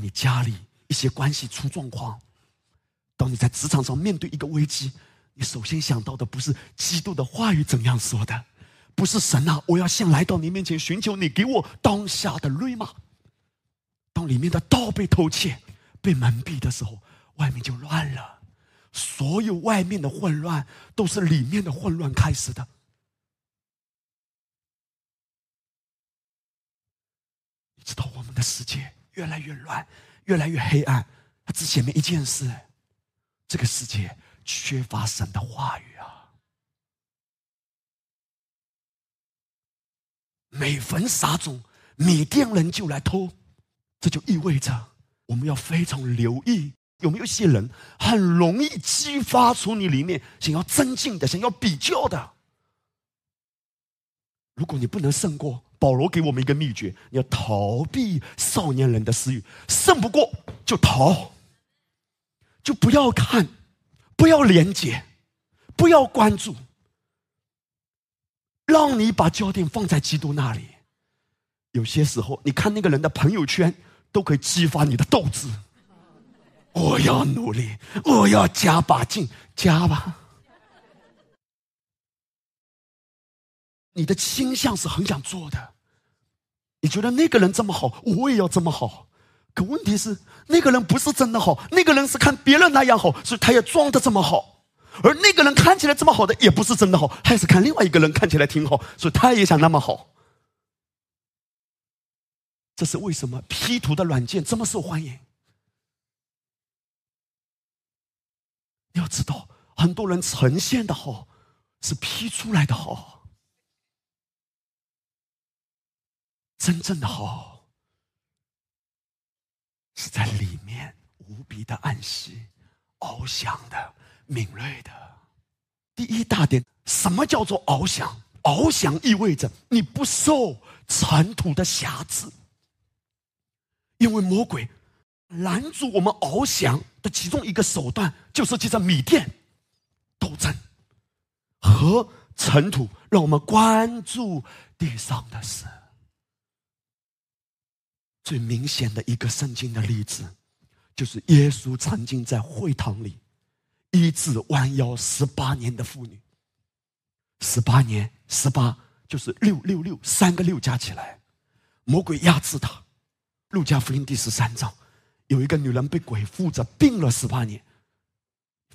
你家里一些关系出状况，当你在职场上面对一个危机，你首先想到的不是基督的话语怎样说的，不是神啊，我要先来到你面前寻求你给我当下的瑞玛。当里面的道被偷窃、被蒙蔽的时候，外面就乱了。所有外面的混乱，都是里面的混乱开始的。你知道我们的世界。越来越乱，越来越黑暗。它只显明一件事：这个世界缺乏神的话语啊！每逢撒种，米甸人就来偷，这就意味着我们要非常留意，有没有一些人很容易激发出你里面想要增进的、想要比较的。如果你不能胜过。保罗给我们一个秘诀：你要逃避少年人的私欲，胜不过就逃，就不要看，不要连接，不要关注，让你把焦点放在基督那里。有些时候，你看那个人的朋友圈，都可以激发你的斗志。我要努力，我要加把劲，加吧。你的倾向是很想做的，你觉得那个人这么好，我也要这么好。可问题是，那个人不是真的好，那个人是看别人那样好，所以他也装的这么好。而那个人看起来这么好的，也不是真的好，还是看另外一个人看起来挺好，所以他也想那么好。这是为什么 P 图的软件这么受欢迎？要知道，很多人呈现的好，是 P 出来的好。真正的好，是在里面无比的安息、翱翔的、敏锐的。第一大点，什么叫做翱翔？翱翔意味着你不受尘土的瑕疵，因为魔鬼拦住我们翱翔的其中一个手段，就是借着米店斗争和尘土，让我们关注地上的事。最明显的一个圣经的例子，就是耶稣曾经在会堂里。医治弯腰十八年的妇女，十八年，十八就是六六六，三个六加起来，魔鬼压制他。路加福音第十三章，有一个女人被鬼附着，病了十八年。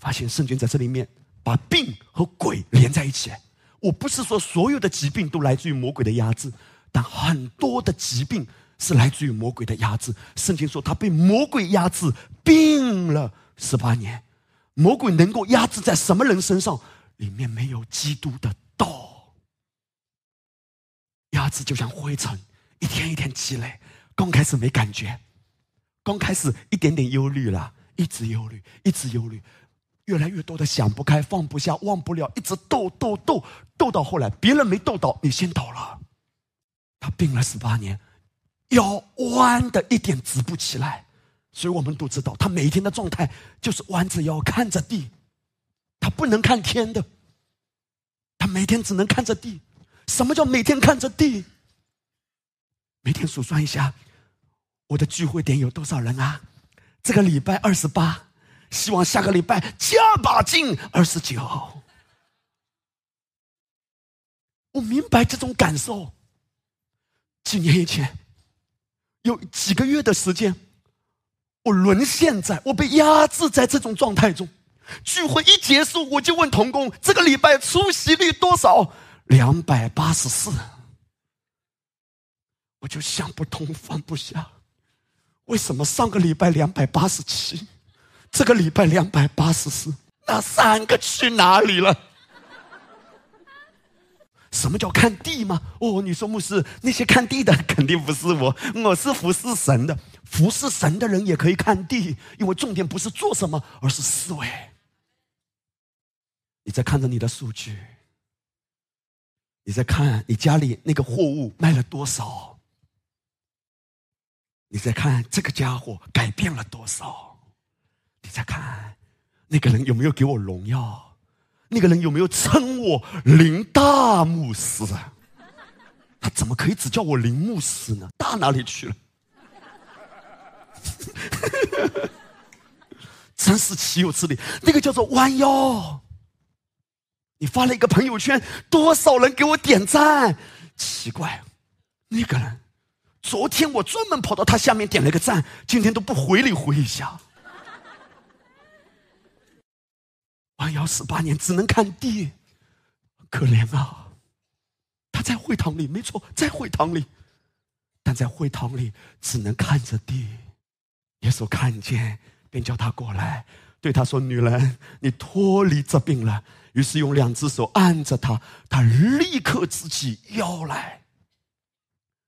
发现圣经在这里面把病和鬼连在一起。我不是说所有的疾病都来自于魔鬼的压制，但很多的疾病是来自于魔鬼的压制。圣经说他被魔鬼压制，病了十八年。魔鬼能够压制在什么人身上？里面没有基督的道，压制就像灰尘，一天一天积累。刚开始没感觉，刚开始一点点忧虑了，一直忧虑，一直忧虑，越来越多的想不开、放不下、忘不了，一直斗斗斗斗到后来，别人没斗倒，你先倒了。他病了十八年，腰弯的一点直不起来。所以我们都知道，他每天的状态就是弯着腰看着地，他不能看天的，他每天只能看着地。什么叫每天看着地？每天数算一下，我的聚会点有多少人啊？这个礼拜二十八，希望下个礼拜加把劲二十九。我明白这种感受。几年以前，有几个月的时间。我沦陷在，我被压制在这种状态中。聚会一结束，我就问童工：“这个礼拜出席率多少？”两百八十四。我就想不通，放不下。为什么上个礼拜两百八十七，这个礼拜两百八十四？那三个去哪里了？什么叫看地吗？哦，你说牧师，那些看地的肯定不是我，我是服侍神的。服侍神的人也可以看地，因为重点不是做什么，而是思维。你在看着你的数据，你在看你家里那个货物卖了多少，你在看这个家伙改变了多少，你在看那个人有没有给我荣耀。那个人有没有称我林大牧师啊？他怎么可以只叫我林牧师呢？大哪里去了？真是岂有此理！那个叫做弯腰。你发了一个朋友圈，多少人给我点赞？奇怪，那个人昨天我专门跑到他下面点了个赞，今天都不回你回一下。弯腰十八年，只能看地，可怜啊！他在会堂里，没错，在会堂里，但在会堂里只能看着地。耶稣看见，便叫他过来，对他说：“女人，你脱离这病了。”于是用两只手按着他，他立刻直起腰来，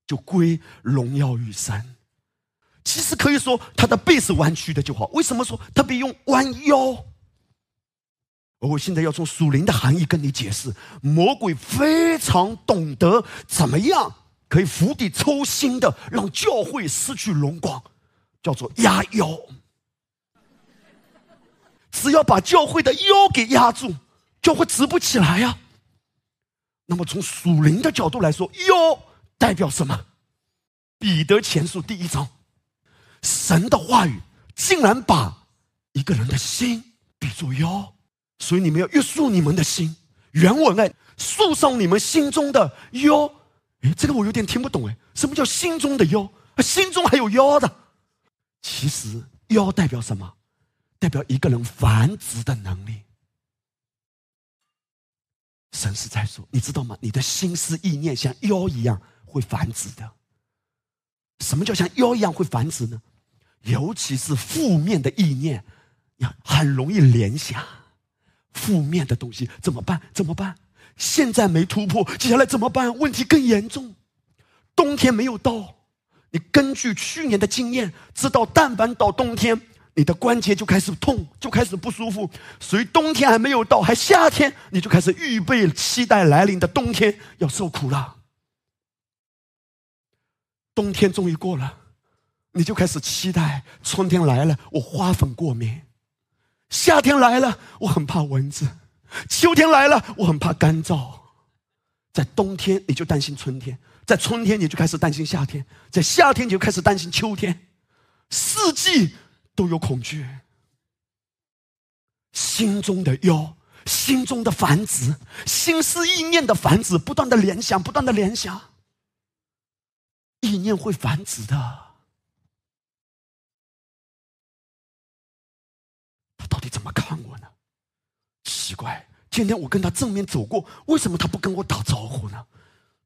就归荣耀于神。其实可以说，他的背是弯曲的就好。为什么说特别用弯腰？我现在要从属灵的含义跟你解释，魔鬼非常懂得怎么样可以釜底抽薪的让教会失去荣光，叫做压腰。只要把教会的腰给压住，教会直不起来呀。那么从属灵的角度来说，腰代表什么？彼得前书第一章，神的话语竟然把一个人的心比作腰。所以你们要约束你们的心，原文哎，束上你们心中的腰。哎，这个我有点听不懂哎，什么叫心中的腰？心中还有腰的？其实妖代表什么？代表一个人繁殖的能力。神是在说，你知道吗？你的心思意念像妖一样会繁殖的。什么叫像妖一样会繁殖呢？尤其是负面的意念，很容易联想。负面的东西怎么办？怎么办？现在没突破，接下来怎么办？问题更严重。冬天没有到，你根据去年的经验知道，但凡到冬天，你的关节就开始痛，就开始不舒服。所以冬天还没有到，还夏天，你就开始预备期待来临的冬天要受苦了。冬天终于过了，你就开始期待春天来了，我花粉过敏；夏天来了，我很怕蚊子；秋天来了，我很怕干燥。在冬天，你就担心春天；在春天，你就开始担心夏天；在夏天，你就开始担心秋天。四季都有恐惧，心中的忧，心中的繁殖，心思意念的繁殖，不断的联想，不断的联想，意念会繁殖的。底怎么看我呢？奇怪。今天我跟他正面走过，为什么他不跟我打招呼呢？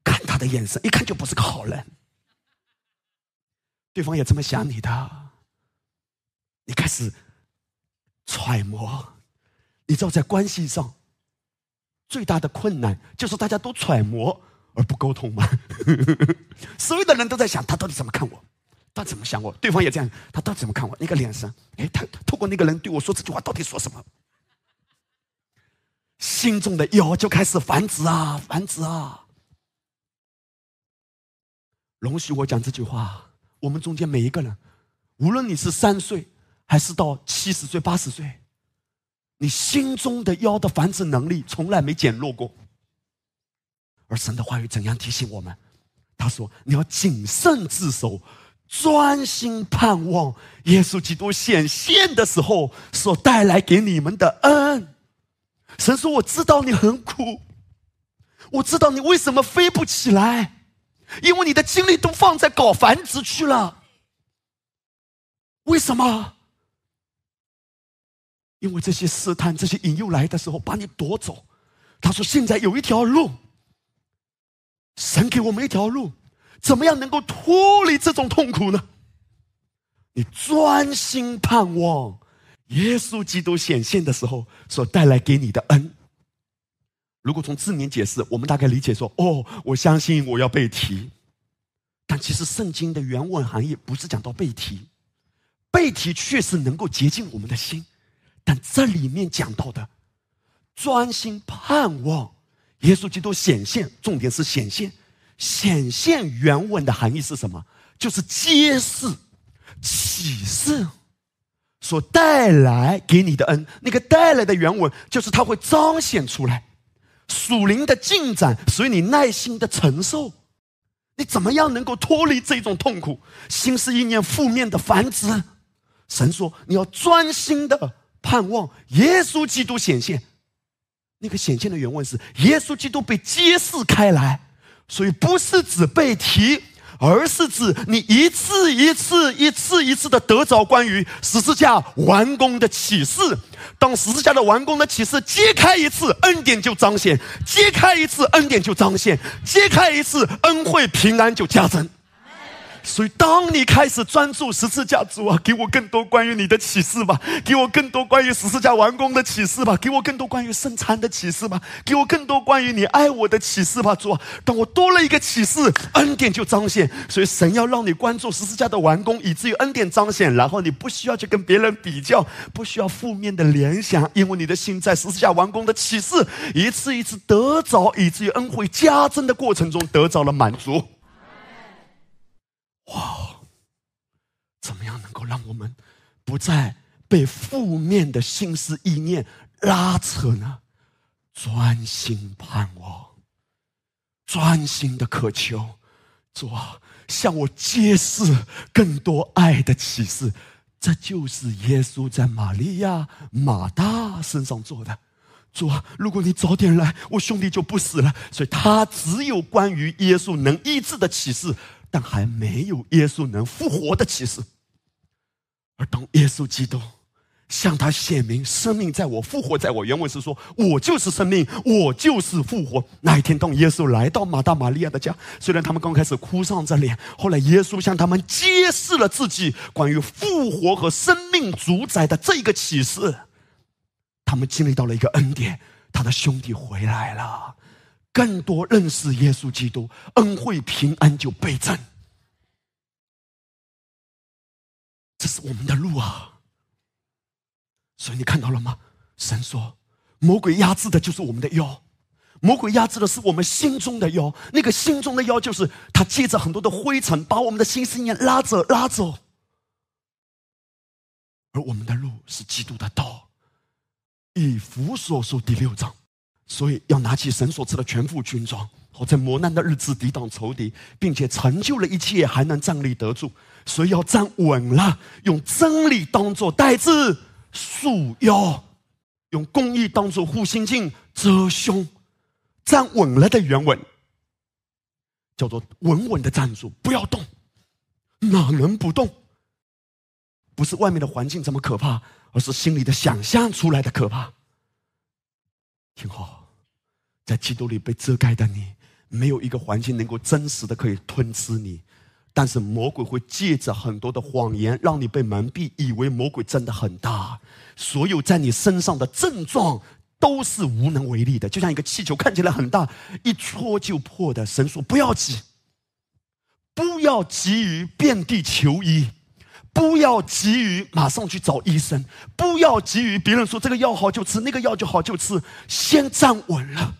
看他的眼神，一看就不是个好人。对方也这么想你的，你开始揣摩。你知道，在关系上最大的困难就是大家都揣摩而不沟通吗？所有的人都在想他到底怎么看我，他怎么想我？对方也这样，他到底怎么看我？那个眼神，哎，他透过那个人对我说这句话，到底说什么？心中的妖就开始繁殖啊，繁殖啊！容许我讲这句话：我们中间每一个人，无论你是三岁还是到七十岁、八十岁，你心中的妖的繁殖能力从来没减弱过。而神的话语怎样提醒我们？他说：“你要谨慎自守，专心盼望耶稣基督显现的时候所带来给你们的恩。”神说：“我知道你很苦，我知道你为什么飞不起来，因为你的精力都放在搞繁殖去了。为什么？因为这些试探、这些引诱来的时候，把你夺走。他说：现在有一条路，神给我们一条路，怎么样能够脱离这种痛苦呢？你专心盼望。”耶稣基督显现的时候所带来给你的恩，如果从字面解释，我们大概理解说：哦，我相信我要被提。但其实圣经的原文含义不是讲到被提，被提确实能够洁净我们的心，但这里面讲到的专心盼望耶稣基督显现，重点是显现。显现原文的含义是什么？就是揭示、启示。所带来给你的恩，那个带来的原文就是它会彰显出来属灵的进展，所以你耐心的承受。你怎么样能够脱离这种痛苦？心思意念负面的繁殖。神说你要专心的盼望耶稣基督显现。那个显现的原文是耶稣基督被揭示开来，所以不是指背题。而是指你一次一次、一次一次的得着关于十字架完工的启示。当十字架的完工的启示揭开一次，恩典就彰显；揭开一次，恩典就彰显；揭开一次，恩惠平安就加增。所以，当你开始专注十字架主啊，给我更多关于你的启示吧，给我更多关于十字架完工的启示吧，给我更多关于圣餐的启示吧，给我更多关于你爱我的启示吧，主啊！当我多了一个启示，恩典就彰显。所以，神要让你关注十字架的完工，以至于恩典彰显，然后你不需要去跟别人比较，不需要负面的联想，因为你的心在十字架完工的启示一次一次得着，以至于恩惠加增的过程中得着了满足。哇！怎么样能够让我们不再被负面的心思意念拉扯呢？专心盼望，专心的渴求，主啊，向我揭示更多爱的启示。这就是耶稣在玛利亚、马大身上做的。主啊，如果你早点来，我兄弟就不死了。所以他只有关于耶稣能医治的启示。但还没有耶稣能复活的启示。而当耶稣基督向他显明生命在我，复活在我，原文是说：“我就是生命，我就是复活。”那一天，当耶稣来到马大玛利亚的家，虽然他们刚开始哭丧着脸，后来耶稣向他们揭示了自己关于复活和生命主宰的这个启示，他们经历到了一个恩典，他的兄弟回来了。更多认识耶稣基督，恩惠平安就倍增。这是我们的路啊！所以你看到了吗？神说，魔鬼压制的就是我们的腰，魔鬼压制的是我们心中的腰。那个心中的腰，就是他借着很多的灰尘，把我们的心思念拉着拉走。而我们的路是基督的道。以弗所书第六章，所以要拿起神所赐的全副军装，好在磨难的日子抵挡仇敌，并且成就了一切，还能站立得住。所以要站稳了，用真理当做带子束腰，用公义当做护心镜遮胸。站稳了的原文叫做稳稳的站住，不要动，哪能不动？不是外面的环境这么可怕，而是心里的想象出来的可怕。听好，在基督里被遮盖的你，没有一个环境能够真实的可以吞吃你。但是魔鬼会借着很多的谎言，让你被蒙蔽，以为魔鬼真的很大。所有在你身上的症状都是无能为力的，就像一个气球看起来很大，一戳就破的。神说：“不要急，不要急于遍地求医。”不要急于马上去找医生，不要急于别人说这个药好就吃，那个药就好就吃，先站稳了，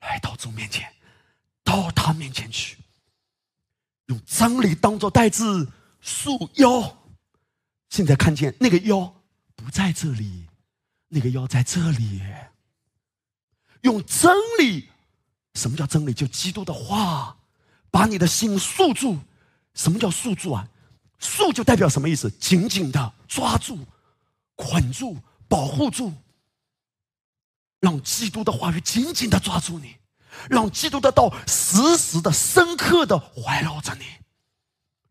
来到主面前，到他面前去，用真理当做带子束腰。现在看见那个腰不在这里，那个腰在这里。用真理，什么叫真理？就基督的话，把你的心束住。什么叫束住啊？束就代表什么意思？紧紧的抓住、捆住、保护住，让基督的话语紧紧的抓住你，让基督的道时时的、深刻的环绕着你。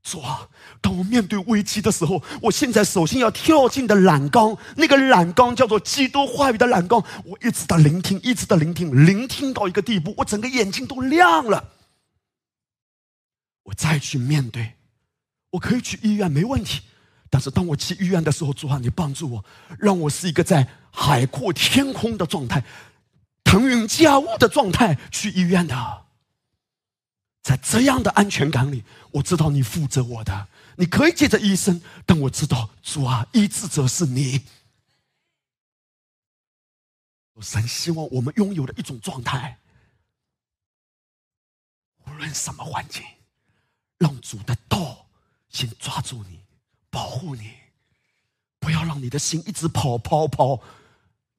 主啊，当我面对危机的时候，我现在首先要跳进的栏杆，那个栏杆叫做基督话语的栏杆。我一直在聆听，一直在聆听，聆听到一个地步，我整个眼睛都亮了。我再去面对。我可以去医院没问题，但是当我去医院的时候，主啊，你帮助我，让我是一个在海阔天空的状态，腾云驾雾的状态去医院的。在这样的安全感里，我知道你负责我的，你可以借着医生，但我知道主啊，医治者是你。神希望我们拥有的一种状态，无论什么环境，让主的道。先抓住你，保护你，不要让你的心一直跑跑跑。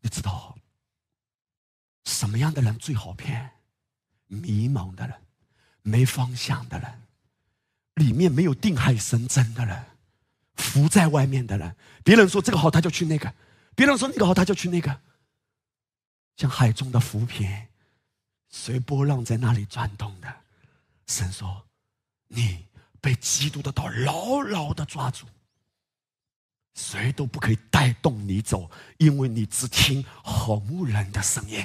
你知道什么样的人最好骗？迷茫的人，没方向的人，里面没有定海神针的人，浮在外面的人。别人说这个好，他就去那个；别人说那个好，他就去那个。像海中的浮萍，随波浪在那里转动的。神说：“你。”被基督的道牢牢的抓住，谁都不可以带动你走，因为你只听好牧人的声音。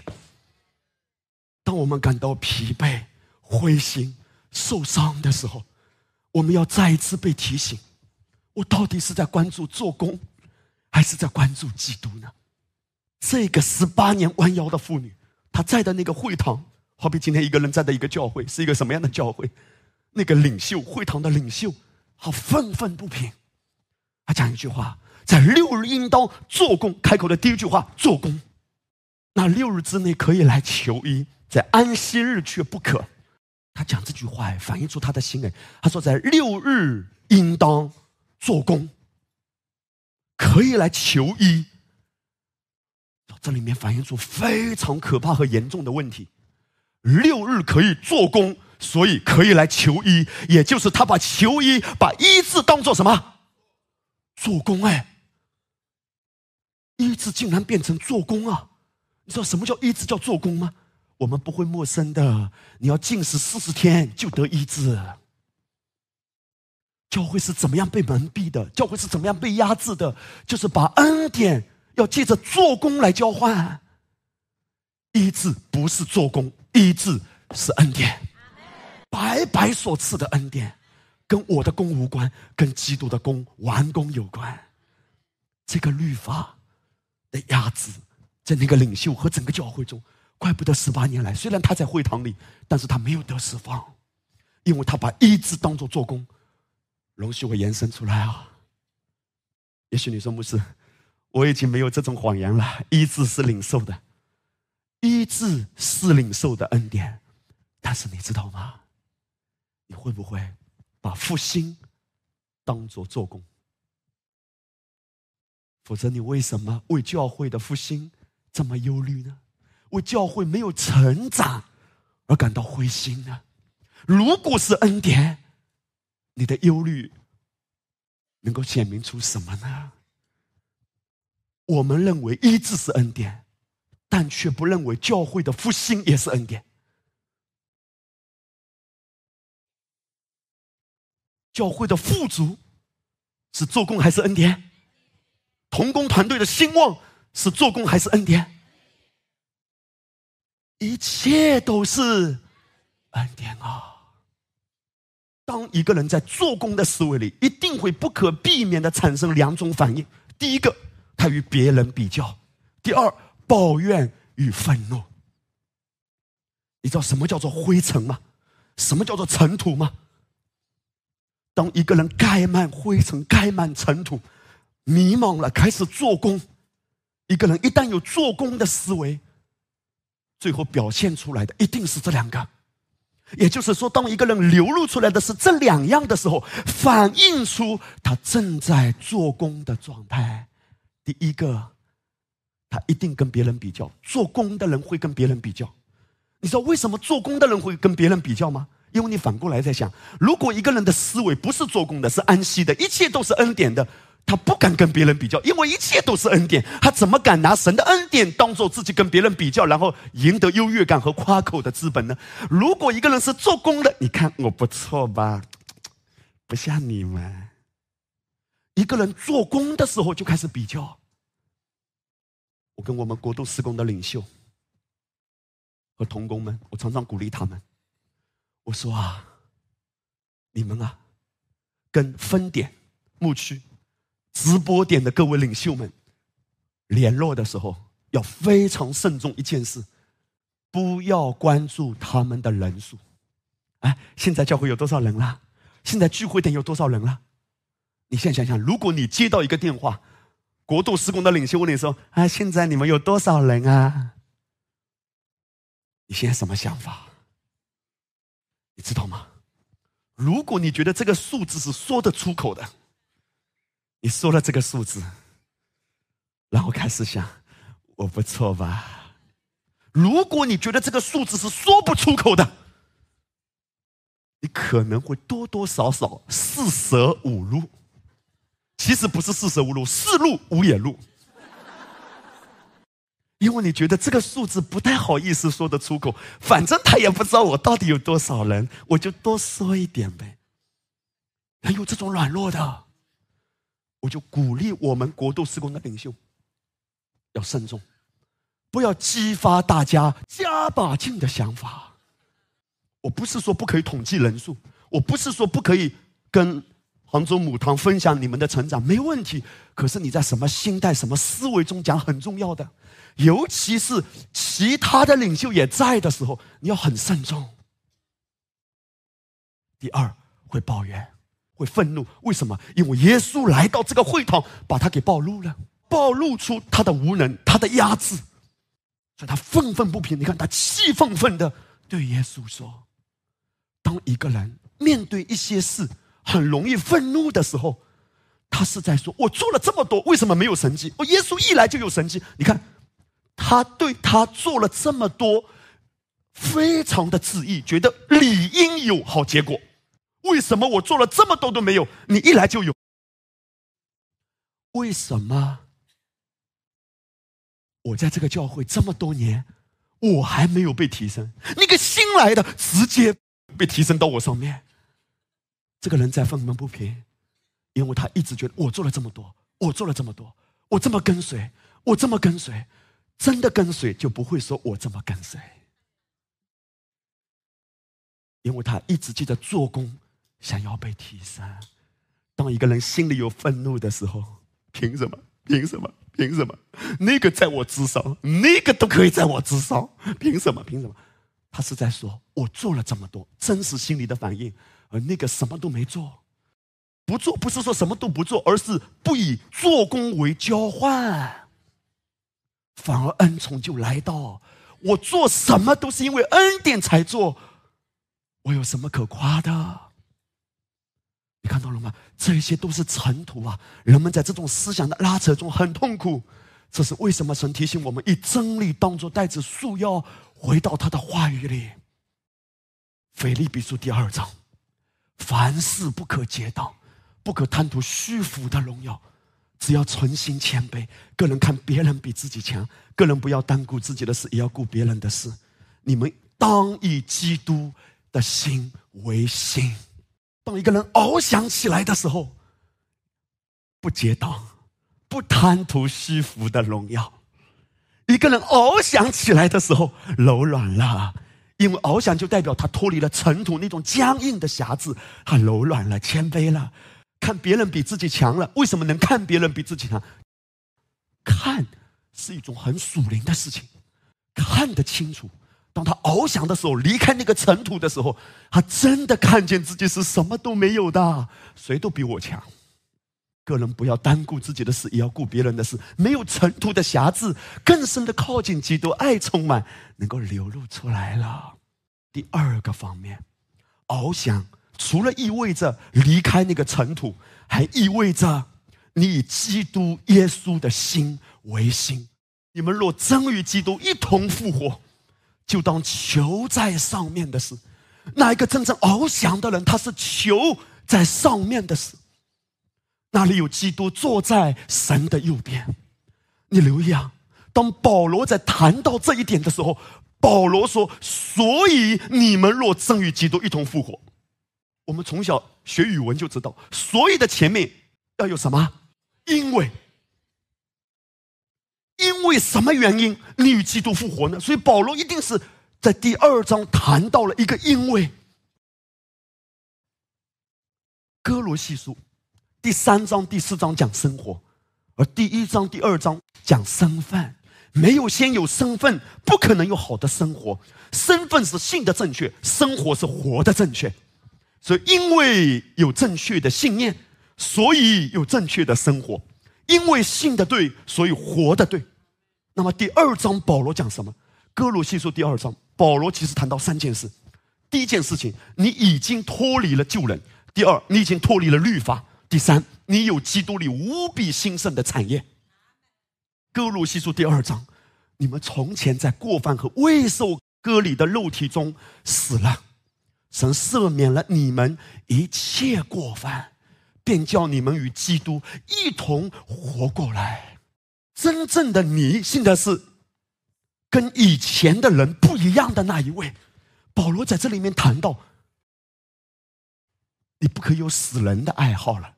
当我们感到疲惫、灰心、受伤的时候，我们要再一次被提醒：我到底是在关注做工，还是在关注基督呢？这个十八年弯腰的妇女，她在的那个会堂，好比今天一个人在的一个教会，是一个什么样的教会？那个领袖会堂的领袖，好愤愤不平。他讲一句话：在六日应当做工。开口的第一句话，做工。那六日之内可以来求医，在安息日却不可。他讲这句话，反映出他的心哎。他说，在六日应当做工，可以来求医。这里面反映出非常可怕和严重的问题。六日可以做工。所以可以来求医，也就是他把求医、把医治当做什么？做工哎！医治竟然变成做工啊！你知道什么叫医治叫做工吗？我们不会陌生的。你要禁食四十天就得医治。教会是怎么样被蒙蔽的？教会是怎么样被压制的？就是把恩典要借着做工来交换。医治不是做工，医治是恩典。白白所赐的恩典，跟我的功无关，跟基督的功完工有关。这个律法的压制，在那个领袖和整个教会中，怪不得十八年来，虽然他在会堂里，但是他没有得释放，因为他把医治当做做工。容许我延伸出来啊！也许你说牧师，我已经没有这种谎言了。医治是领受的，医治是领受的恩典。但是你知道吗？你会不会把复兴当做做工？否则，你为什么为教会的复兴这么忧虑呢？为教会没有成长而感到灰心呢？如果是恩典，你的忧虑能够显明出什么呢？我们认为医治是恩典，但却不认为教会的复兴也是恩典。教会的富足是做工还是恩典？童工团队的兴旺是做工还是恩典？一切都是恩典啊！当一个人在做工的思维里，一定会不可避免的产生两种反应：第一个，他与别人比较；第二，抱怨与愤怒。你知道什么叫做灰尘吗？什么叫做尘土吗？当一个人盖满灰尘、盖满尘土。迷茫了，开始做工。一个人一旦有做工的思维，最后表现出来的一定是这两个。也就是说，当一个人流露出来的是这两样的时候，反映出他正在做工的状态。第一个，他一定跟别人比较。做工的人会跟别人比较。你知道为什么做工的人会跟别人比较吗？因为你反过来在想，如果一个人的思维不是做工的，是安息的，一切都是恩典的。他不敢跟别人比较，因为一切都是恩典。他怎么敢拿神的恩典当做自己跟别人比较，然后赢得优越感和夸口的资本呢？如果一个人是做工的，你看我不错吧？不像你们，一个人做工的时候就开始比较。我跟我们国度施工的领袖和同工们，我常常鼓励他们，我说啊，你们啊，跟分点牧区。直播点的各位领袖们，联络的时候要非常慎重一件事，不要关注他们的人数。哎，现在教会有多少人了？现在聚会点有多少人了？你现在想想，如果你接到一个电话，国度施工的领袖问你说：“啊，现在你们有多少人啊？”你现在什么想法？你知道吗？如果你觉得这个数字是说得出口的。你说了这个数字，然后开始想，我不错吧？如果你觉得这个数字是说不出口的，你可能会多多少少四舍五入。其实不是四舍五入，四入五也入，因为你觉得这个数字不太好意思说得出口。反正他也不知道我到底有多少人，我就多说一点呗。还有这种软弱的。我就鼓励我们国度施工的领袖要慎重，不要激发大家加把劲的想法。我不是说不可以统计人数，我不是说不可以跟杭州母堂分享你们的成长，没问题。可是你在什么心态、什么思维中讲很重要的，尤其是其他的领袖也在的时候，你要很慎重。第二，会抱怨。会愤怒，为什么？因为耶稣来到这个会堂，把他给暴露了，暴露出他的无能，他的压制，所以他愤愤不平。你看，他气愤愤的对耶稣说：“当一个人面对一些事很容易愤怒的时候，他是在说：我做了这么多，为什么没有神迹？我耶稣一来就有神迹。你看，他对他做了这么多，非常的自意，觉得理应有好结果。”为什么我做了这么多都没有？你一来就有。为什么我在这个教会这么多年，我还没有被提升？那个新来的直接被提升到我上面，这个人在愤愤不平，因为他一直觉得我做了这么多，我做了这么多，我这么跟随，我这么跟随，真的跟随就不会说我这么跟随，因为他一直记得做工。想要被提升，当一个人心里有愤怒的时候，凭什么？凭什么？凭什么？那个在我之上，那个都可以在我之上，凭什么？凭什么？他是在说，我做了这么多，真实心里的反应，而那个什么都没做。不做不是说什么都不做，而是不以做工为交换，反而恩宠就来到。我做什么都是因为恩典才做，我有什么可夸的？你看到了吗？这些都是尘土啊！人们在这种思想的拉扯中很痛苦。这是为什么？神提醒我们以真理当作带子束腰，回到他的话语里。腓立比书第二章：凡事不可结党，不可贪图虚浮的荣耀，只要存心谦卑。个人看别人比自己强，个人不要单顾自己的事，也要顾别人的事。你们当以基督的心为心。当一个人翱翔起来的时候，不结党，不贪图虚浮的荣耀；一个人翱翔起来的时候，柔软了，因为翱翔就代表他脱离了尘土那种僵硬的匣子，他柔软了，谦卑了，看别人比自己强了。为什么能看别人比自己强？看是一种很属灵的事情，看得清楚。当他翱翔的时候，离开那个尘土的时候，他真的看见自己是什么都没有的，谁都比我强。个人不要单顾自己的事，也要顾别人的事。没有尘土的瑕疵，更深的靠近基督，爱充满，能够流露出来了。第二个方面，翱翔除了意味着离开那个尘土，还意味着你以基督耶稣的心为心。你们若真与基督一同复活。就当求在上面的事，那一个真正翱翔的人，他是求在上面的事。那里有基督坐在神的右边。你留意啊，当保罗在谈到这一点的时候，保罗说：“所以你们若真与基督一同复活，我们从小学语文就知道，所以的前面要有什么？因为。”因为什么原因你与基督复活呢？所以保罗一定是在第二章谈到了一个因为。哥罗西书第三章、第四章讲生活，而第一章、第二章讲身份。没有先有身份，不可能有好的生活。身份是信的正确，生活是活的正确。所以因为有正确的信念，所以有正确的生活。因为信的对，所以活的对。那么第二章保罗讲什么？哥罗西书第二章，保罗其实谈到三件事。第一件事情，你已经脱离了旧人；第二，你已经脱离了律法；第三，你有基督里无比兴盛的产业。哥罗西书第二章，你们从前在过犯和未受割礼的肉体中死了，神赦免了你们一切过犯。便叫你们与基督一同活过来。真正的你，现在是跟以前的人不一样的那一位。保罗在这里面谈到，你不可以有死人的爱好了，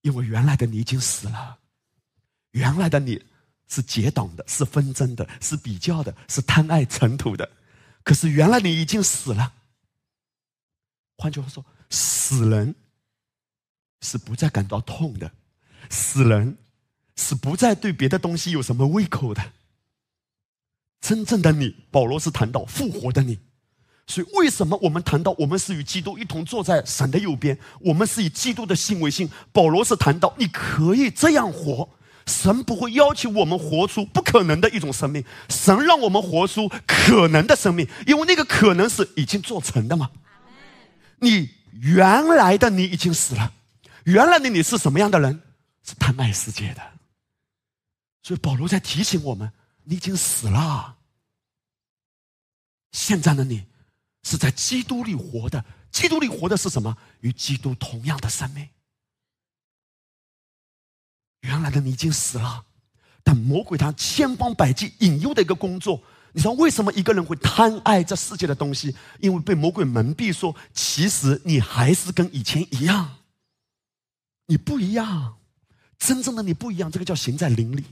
因为原来的你已经死了。原来的你是结党的，是纷争的，是比较的，是贪爱尘土的。可是原来你已经死了。换句话说，死人。是不再感到痛的，死人是不再对别的东西有什么胃口的。真正的你，保罗是谈到复活的你。所以，为什么我们谈到我们是与基督一同坐在神的右边？我们是以基督的心为心。保罗是谈到你可以这样活，神不会要求我们活出不可能的一种生命，神让我们活出可能的生命，因为那个可能是已经做成的嘛。你原来的你已经死了。原来的你是什么样的人？是贪爱世界的。所以保罗在提醒我们：你已经死了。现在的你是在基督里活的。基督里活的是什么？与基督同样的生命。原来的你已经死了，但魔鬼他千方百计引诱的一个工作。你知道为什么一个人会贪爱这世界的东西？因为被魔鬼蒙蔽，说其实你还是跟以前一样。你不一样，真正的你不一样，这个叫行在灵里。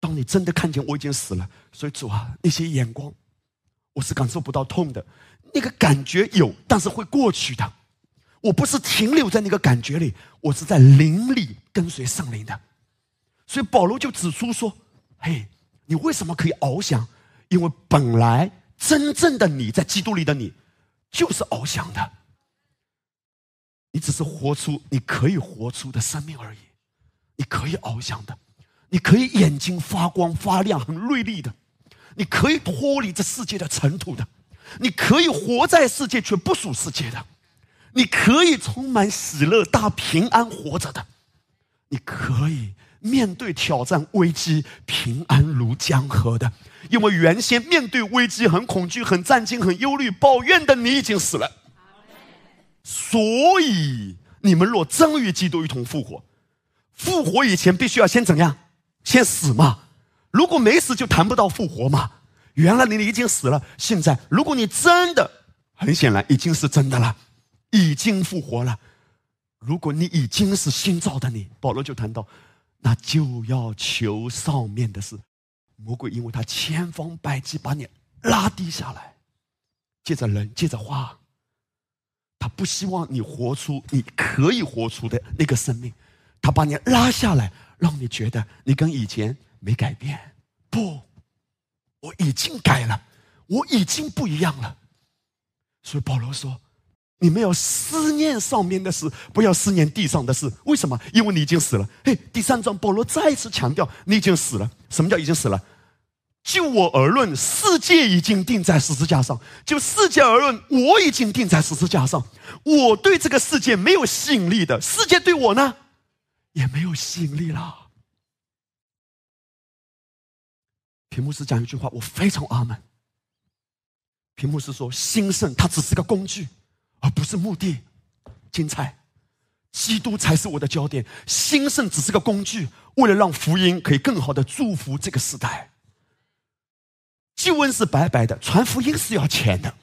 当你真的看见我已经死了，所以主啊，那些眼光，我是感受不到痛的，那个感觉有，但是会过去的。我不是停留在那个感觉里，我是在灵里跟随圣灵的。所以保罗就指出说：“嘿，你为什么可以翱翔？因为本来真正的你在基督里的你，就是翱翔的。”你只是活出你可以活出的生命而已。你可以翱翔的，你可以眼睛发光发亮、很锐利的，你可以脱离这世界的尘土的，你可以活在世界却不属世界的，你可以充满喜乐、大平安活着的，你可以面对挑战、危机平安如江河的。因为原先面对危机很恐惧、很战惊、很忧虑、抱怨的你已经死了，所以你们若真与基督一同复活。复活以前必须要先怎样？先死嘛。如果没死，就谈不到复活嘛。原来你已经死了，现在如果你真的，很显然已经是真的了，已经复活了。如果你已经是新造的你，保罗就谈到，那就要求上面的事。魔鬼因为他千方百计把你拉低下来，借着人，借着话，他不希望你活出你可以活出的那个生命。他把你拉下来，让你觉得你跟以前没改变。不，我已经改了，我已经不一样了。所以保罗说：“你们要思念上面的事，不要思念地上的事。为什么？因为你已经死了。”嘿，第三章保罗再一次强调：“你已经死了。什么叫已经死了？就我而论，世界已经钉在十字架上；就世界而论，我已经钉在十字架上。我对这个世界没有吸引力的，世界对我呢？”也没有吸引力了。屏幕是讲一句话，我非常阿门。屏幕是说，兴盛它只是个工具，而不是目的。精彩，基督才是我的焦点。兴盛只是个工具，为了让福音可以更好的祝福这个时代。救恩是白白的，传福音是要钱的。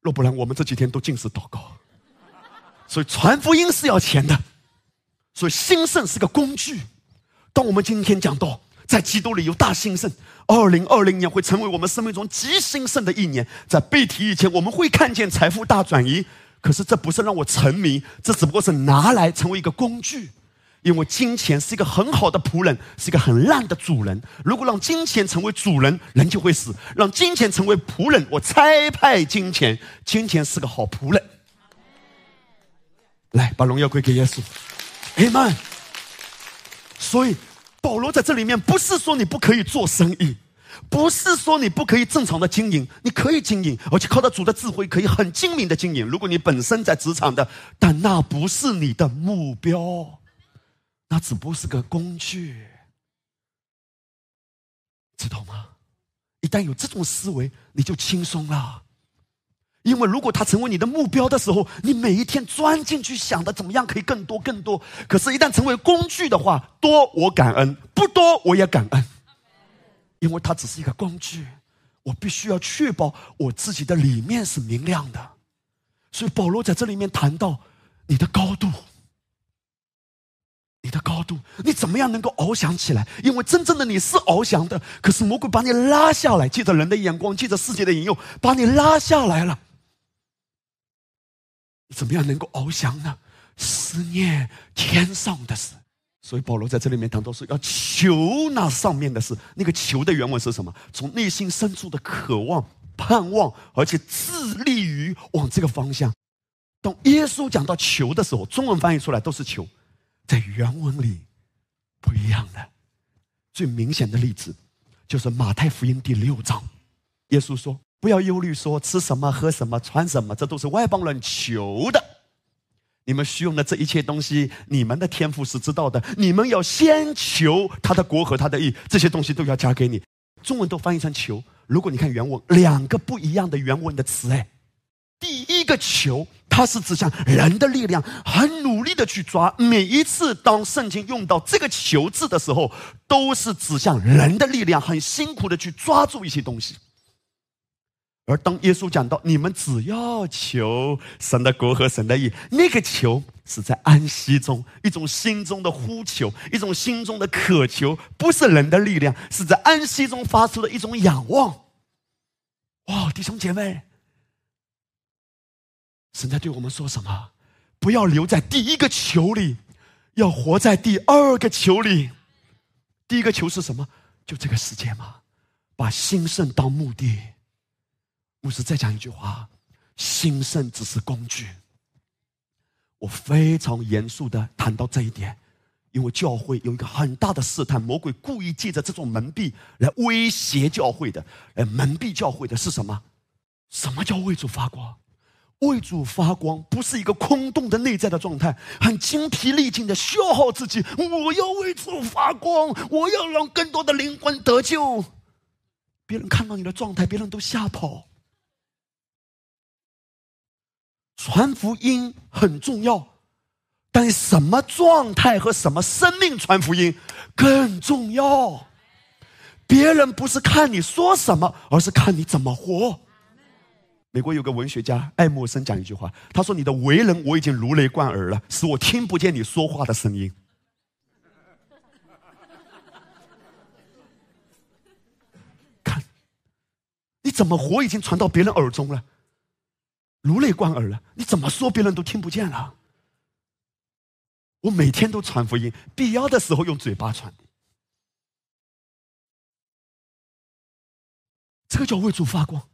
若不然，我们这几天都尽是祷告。所以传福音是要钱的，所以兴盛是个工具。当我们今天讲到在基督里有大兴盛，二零二零年会成为我们生命中极兴盛的一年。在被提以前，我们会看见财富大转移。可是这不是让我沉迷，这只不过是拿来成为一个工具。因为金钱是一个很好的仆人，是一个很烂的主人。如果让金钱成为主人，人就会死；让金钱成为仆人，我差派金钱，金钱是个好仆人。来，把荣耀归给耶稣，Amen。所以保罗在这里面不是说你不可以做生意，不是说你不可以正常的经营，你可以经营，而且靠着主的智慧可以很精明的经营。如果你本身在职场的，但那不是你的目标，那只不过是个工具，知道吗？一旦有这种思维，你就轻松了。因为如果它成为你的目标的时候，你每一天钻进去想的怎么样可以更多更多。可是，一旦成为工具的话，多我感恩，不多我也感恩，因为它只是一个工具。我必须要确保我自己的里面是明亮的。所以保罗在这里面谈到你的高度，你的高度，你怎么样能够翱翔起来？因为真正的你是翱翔的，可是魔鬼把你拉下来，借着人的眼光，借着世界的引诱，把你拉下来了。怎么样能够翱翔呢？思念天上的事，所以保罗在这里面谈到说要求那上面的事。那个求的原文是什么？从内心深处的渴望、盼望，而且致力于往这个方向。当耶稣讲到求的时候，中文翻译出来都是求，在原文里不一样的。最明显的例子就是马太福音第六章，耶稣说。不要忧虑，说吃什么、喝什么、穿什么，这都是外邦人求的。你们需用的这一切东西，你们的天赋是知道的。你们要先求他的国和他的义，这些东西都要加给你。中文都翻译成求。如果你看原文，两个不一样的原文的词，哎，第一个求，它是指向人的力量，很努力的去抓。每一次当圣经用到这个求字的时候，都是指向人的力量，很辛苦的去抓住一些东西。而当耶稣讲到你们只要求神的国和神的义，那个求是在安息中一种心中的呼求，一种心中的渴求，不是人的力量，是在安息中发出的一种仰望。哇，弟兄姐妹，神在对我们说什么？不要留在第一个球里，要活在第二个球里。第一个球是什么？就这个世界嘛，把兴盛当目的。牧师再讲一句话：兴盛只是工具。我非常严肃的谈到这一点，因为教会有一个很大的试探，魔鬼故意借着这种蒙蔽来威胁教会的，来蒙蔽教会的是什么？什么叫为主发光？为主发光不是一个空洞的内在的状态，很精疲力尽的消耗自己。我要为主发光，我要让更多的灵魂得救。别人看到你的状态，别人都吓跑。传福音很重要，但什么状态和什么生命传福音更重要？别人不是看你说什么，而是看你怎么活。美国有个文学家爱默生讲一句话，他说：“你的为人我已经如雷贯耳了，使我听不见你说话的声音。”看，你怎么活已经传到别人耳中了。如雷贯耳了，你怎么说别人都听不见了。我每天都传福音，必要的时候用嘴巴传。这个叫为主发光，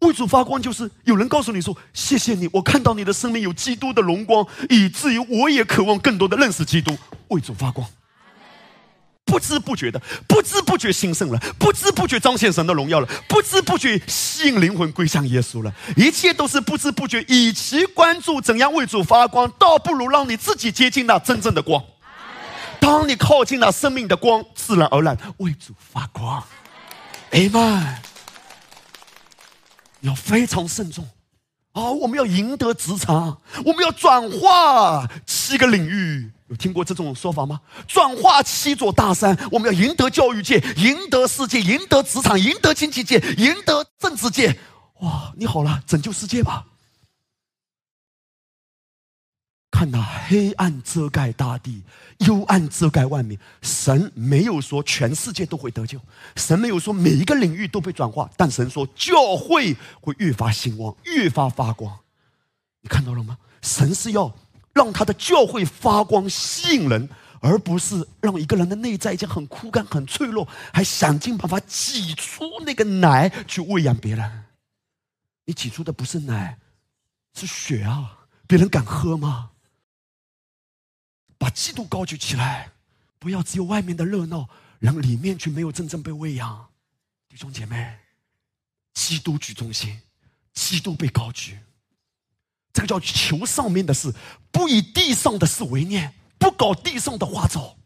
为主发光就是有人告诉你说：“谢谢你，我看到你的生命有基督的荣光，以至于我也渴望更多的认识基督。”为主发光。不知不觉的，不知不觉兴盛了，不知不觉彰显神的荣耀了，不知不觉吸引灵魂归向耶稣了。一切都是不知不觉。与其关注怎样为主发光，倒不如让你自己接近那真正的光。当你靠近了生命的光，自然而然为主发光。哎妈，要非常慎重啊！我们要赢得职场，我们要转化七个领域。有听过这种说法吗？转化七座大山，我们要赢得教育界，赢得世界，赢得职场，赢得经济界，赢得政治界。哇，你好了，拯救世界吧！看那黑暗遮盖大地，幽暗遮盖万民。神没有说全世界都会得救，神没有说每一个领域都被转化，但神说教会会越发兴旺，越发发光。你看到了吗？神是要。让他的教会发光吸引人，而不是让一个人的内在已经很枯干、很脆弱，还想尽办法挤出那个奶去喂养别人。你挤出的不是奶，是血啊！别人敢喝吗？把基督高举起来，不要只有外面的热闹，然后里面却没有真正被喂养。弟兄姐妹，基督居中心，基督被高举。这个叫求上面的事，不以地上的事为念，不搞地上的花招。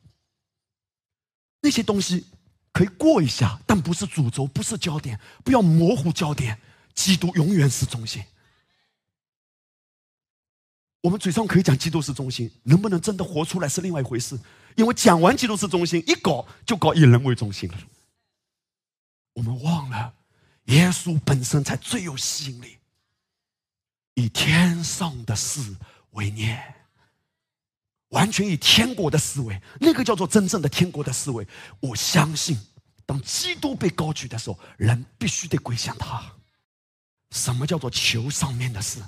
那些东西可以过一下，但不是主轴，不是焦点，不要模糊焦点。基督永远是中心。我们嘴上可以讲基督是中心，能不能真的活出来是另外一回事。因为讲完基督是中心，一搞就搞以人为中心了。我们忘了，耶稣本身才最有吸引力。以天上的事为念，完全以天国的思维，那个叫做真正的天国的思维。我相信，当基督被高举的时候，人必须得归向他。什么叫做求上面的事？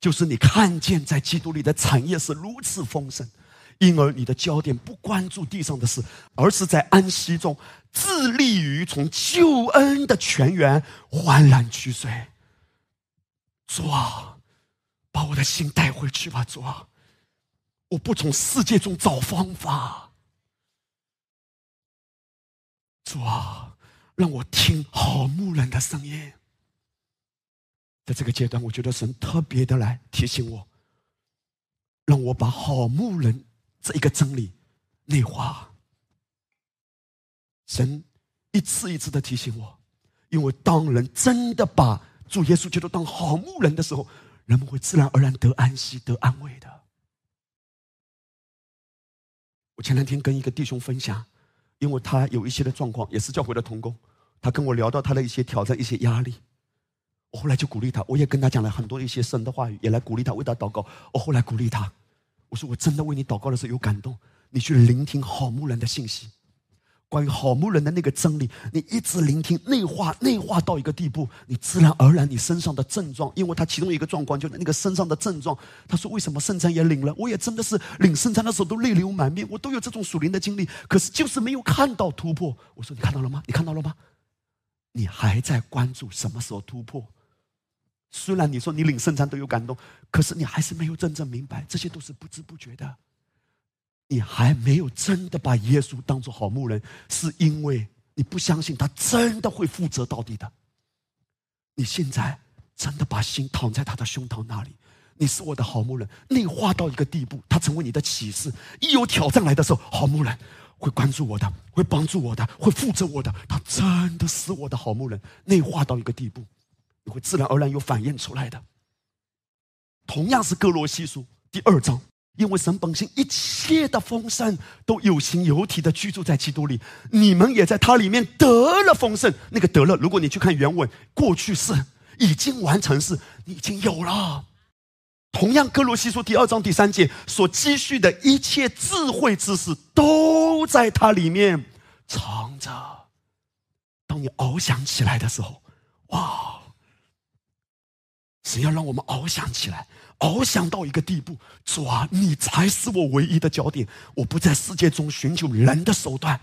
就是你看见在基督里的产业是如此丰盛，因而你的焦点不关注地上的事，而是在安息中致力于从救恩的泉源欢然取水。主啊！把我的心带回去吧，主啊！我不从世界中找方法，主啊，让我听好牧人的声音。在这个阶段，我觉得神特别的来提醒我，让我把好牧人这一个真理内化。神一次一次的提醒我，因为当人真的把主耶稣基督当好牧人的时候。人们会自然而然得安息、得安慰的。我前两天跟一个弟兄分享，因为他有一些的状况，也是教会的同工，他跟我聊到他的一些挑战、一些压力。我后来就鼓励他，我也跟他讲了很多一些神的话语，也来鼓励他，为他祷告。我后来鼓励他，我说我真的为你祷告的时候有感动，你去聆听好牧人的信息。关于好牧人的那个真理，你一直聆听、内化、内化到一个地步，你自然而然，你身上的症状，因为他其中一个状况就是那个身上的症状。他说：“为什么圣餐也领了？我也真的是领圣餐的时候都泪流满面，我都有这种属灵的经历，可是就是没有看到突破。”我说：“你看到了吗？你看到了吗？你还在关注什么时候突破？虽然你说你领圣餐都有感动，可是你还是没有真正明白，这些都是不知不觉的。你还没有真的把耶稣当做好牧人，是因为你不相信他真的会负责到底的。你现在真的把心躺在他的胸膛那里，你是我的好牧人，内化到一个地步，他成为你的启示。一有挑战来的时候，好牧人会关注我的，会帮助我的，会负责我的。他真的是我的好牧人，内化到一个地步，你会自然而然有反应出来的。同样是哥罗西书第二章。因为神本性一切的丰盛都有形有体的居住在基督里，你们也在他里面得了丰盛。那个得了，如果你去看原文，过去式已经完成式，你已经有了。同样，哥罗西书第二章第三节所积蓄的一切智慧知识，都在它里面藏着。当你翱翔起来的时候，哇！神要让我们翱翔起来。翱翔到一个地步，主啊，你才是我唯一的焦点。我不在世界中寻求人的手段，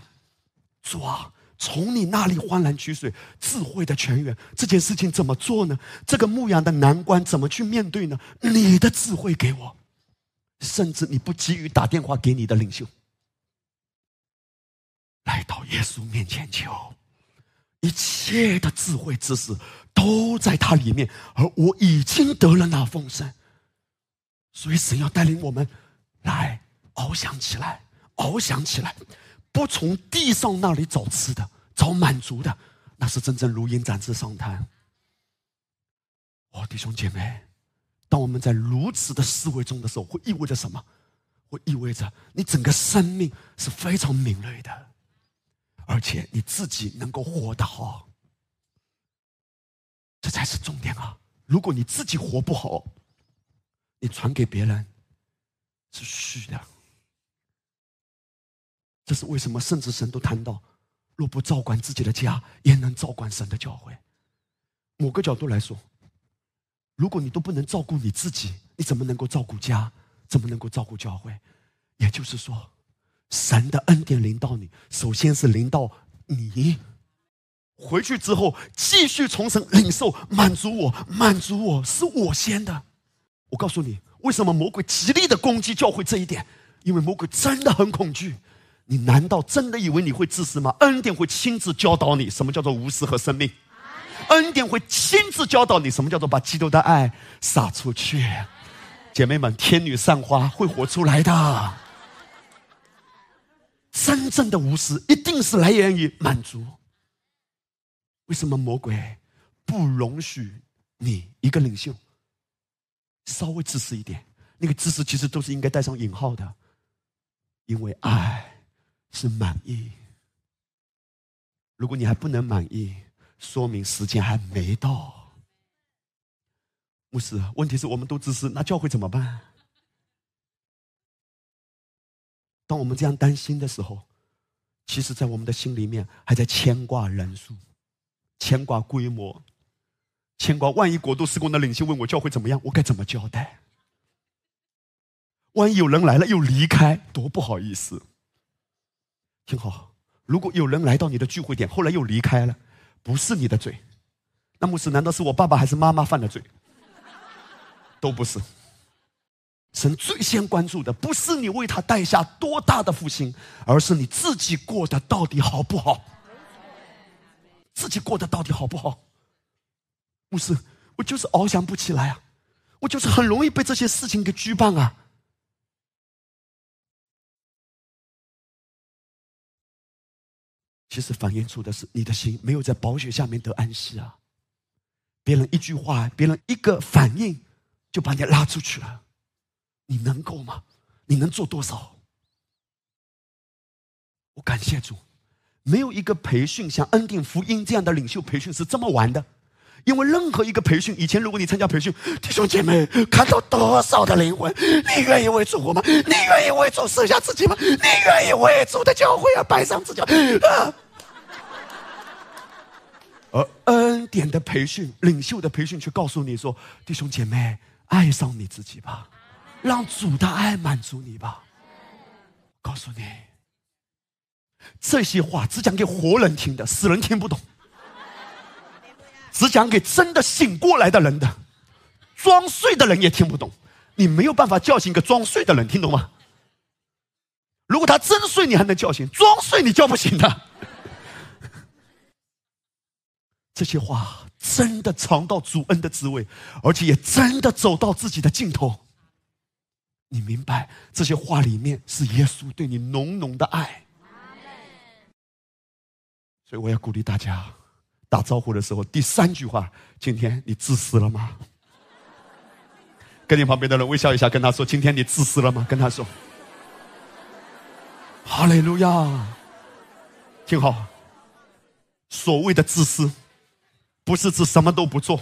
主啊，从你那里欢然取水，智慧的泉源。这件事情怎么做呢？这个牧羊的难关怎么去面对呢？你的智慧给我，甚至你不急于打电话给你的领袖，来到耶稣面前求，一切的智慧知识都在他里面，而我已经得了那丰盛。所以神要带领我们来翱翔起来，翱翔起来，不从地上那里找吃的、找满足的，那是真正如鹰展翅上滩。哦，弟兄姐妹，当我们在如此的思维中的时候，会意味着什么？会意味着你整个生命是非常敏锐的，而且你自己能够活得好，这才是重点啊！如果你自己活不好，你传给别人是虚的，这是为什么？甚至神都谈到，若不照管自己的家，也能照管神的教会。某个角度来说，如果你都不能照顾你自己，你怎么能够照顾家？怎么能够照顾教会？也就是说，神的恩典临到你，首先是临到你，回去之后继续从神领受满足我，满足我是我先的。我告诉你，为什么魔鬼极力的攻击教会这一点？因为魔鬼真的很恐惧。你难道真的以为你会自私吗？恩典会亲自教导你什么叫做无私和生命。恩典会亲自教导你什么叫做把基督的爱撒出去。姐妹们，天女散花会活出来的。真正的无私一定是来源于满足。为什么魔鬼不容许你一个领袖？稍微自私一点，那个自私其实都是应该带上引号的，因为爱是满意。如果你还不能满意，说明时间还没到。牧师，问题是我们都自私，那教会怎么办？当我们这样担心的时候，其实，在我们的心里面还在牵挂人数，牵挂规模。牵挂，万一国度施工的领袖问我教会怎么样，我该怎么交代？万一有人来了又离开，多不好意思。听好，如果有人来到你的聚会点，后来又离开了，不是你的罪，那牧师难道是我爸爸还是妈妈犯的罪？都不是。神最先关注的不是你为他带下多大的复兴，而是你自己过得到底好不好？自己过得到底好不好？不是，我就是翱翔不起来啊！我就是很容易被这些事情给羁绊啊！其实反映出的是你的心没有在宝血下面得安息啊！别人一句话，别人一个反应，就把你拉出去了，你能够吗？你能做多少？我感谢主，没有一个培训像恩典福音这样的领袖培训是这么玩的。因为任何一个培训，以前如果你参加培训，弟兄姐妹看到多少的灵魂，你愿意为主活吗？你愿意为主舍下自己吗？你愿意为主的教会而摆上自己啊？而恩典的培训、领袖的培训，却告诉你说：弟兄姐妹，爱上你自己吧，让主的爱满足你吧。告诉你，这些话只讲给活人听的，死人听不懂。只讲给真的醒过来的人的，装睡的人也听不懂。你没有办法叫醒一个装睡的人，听懂吗？如果他真睡，你还能叫醒；装睡，你叫不醒他。这些话真的尝到主恩的滋味，而且也真的走到自己的尽头。你明白这些话里面是耶稣对你浓浓的爱。所以我要鼓励大家，打招呼的时候第三句话：今天你自私了吗？跟你旁边的人微笑一下，跟他说：今天你自私了吗？跟他说。哈利路亚，听好。所谓的自私。不是指什么都不做，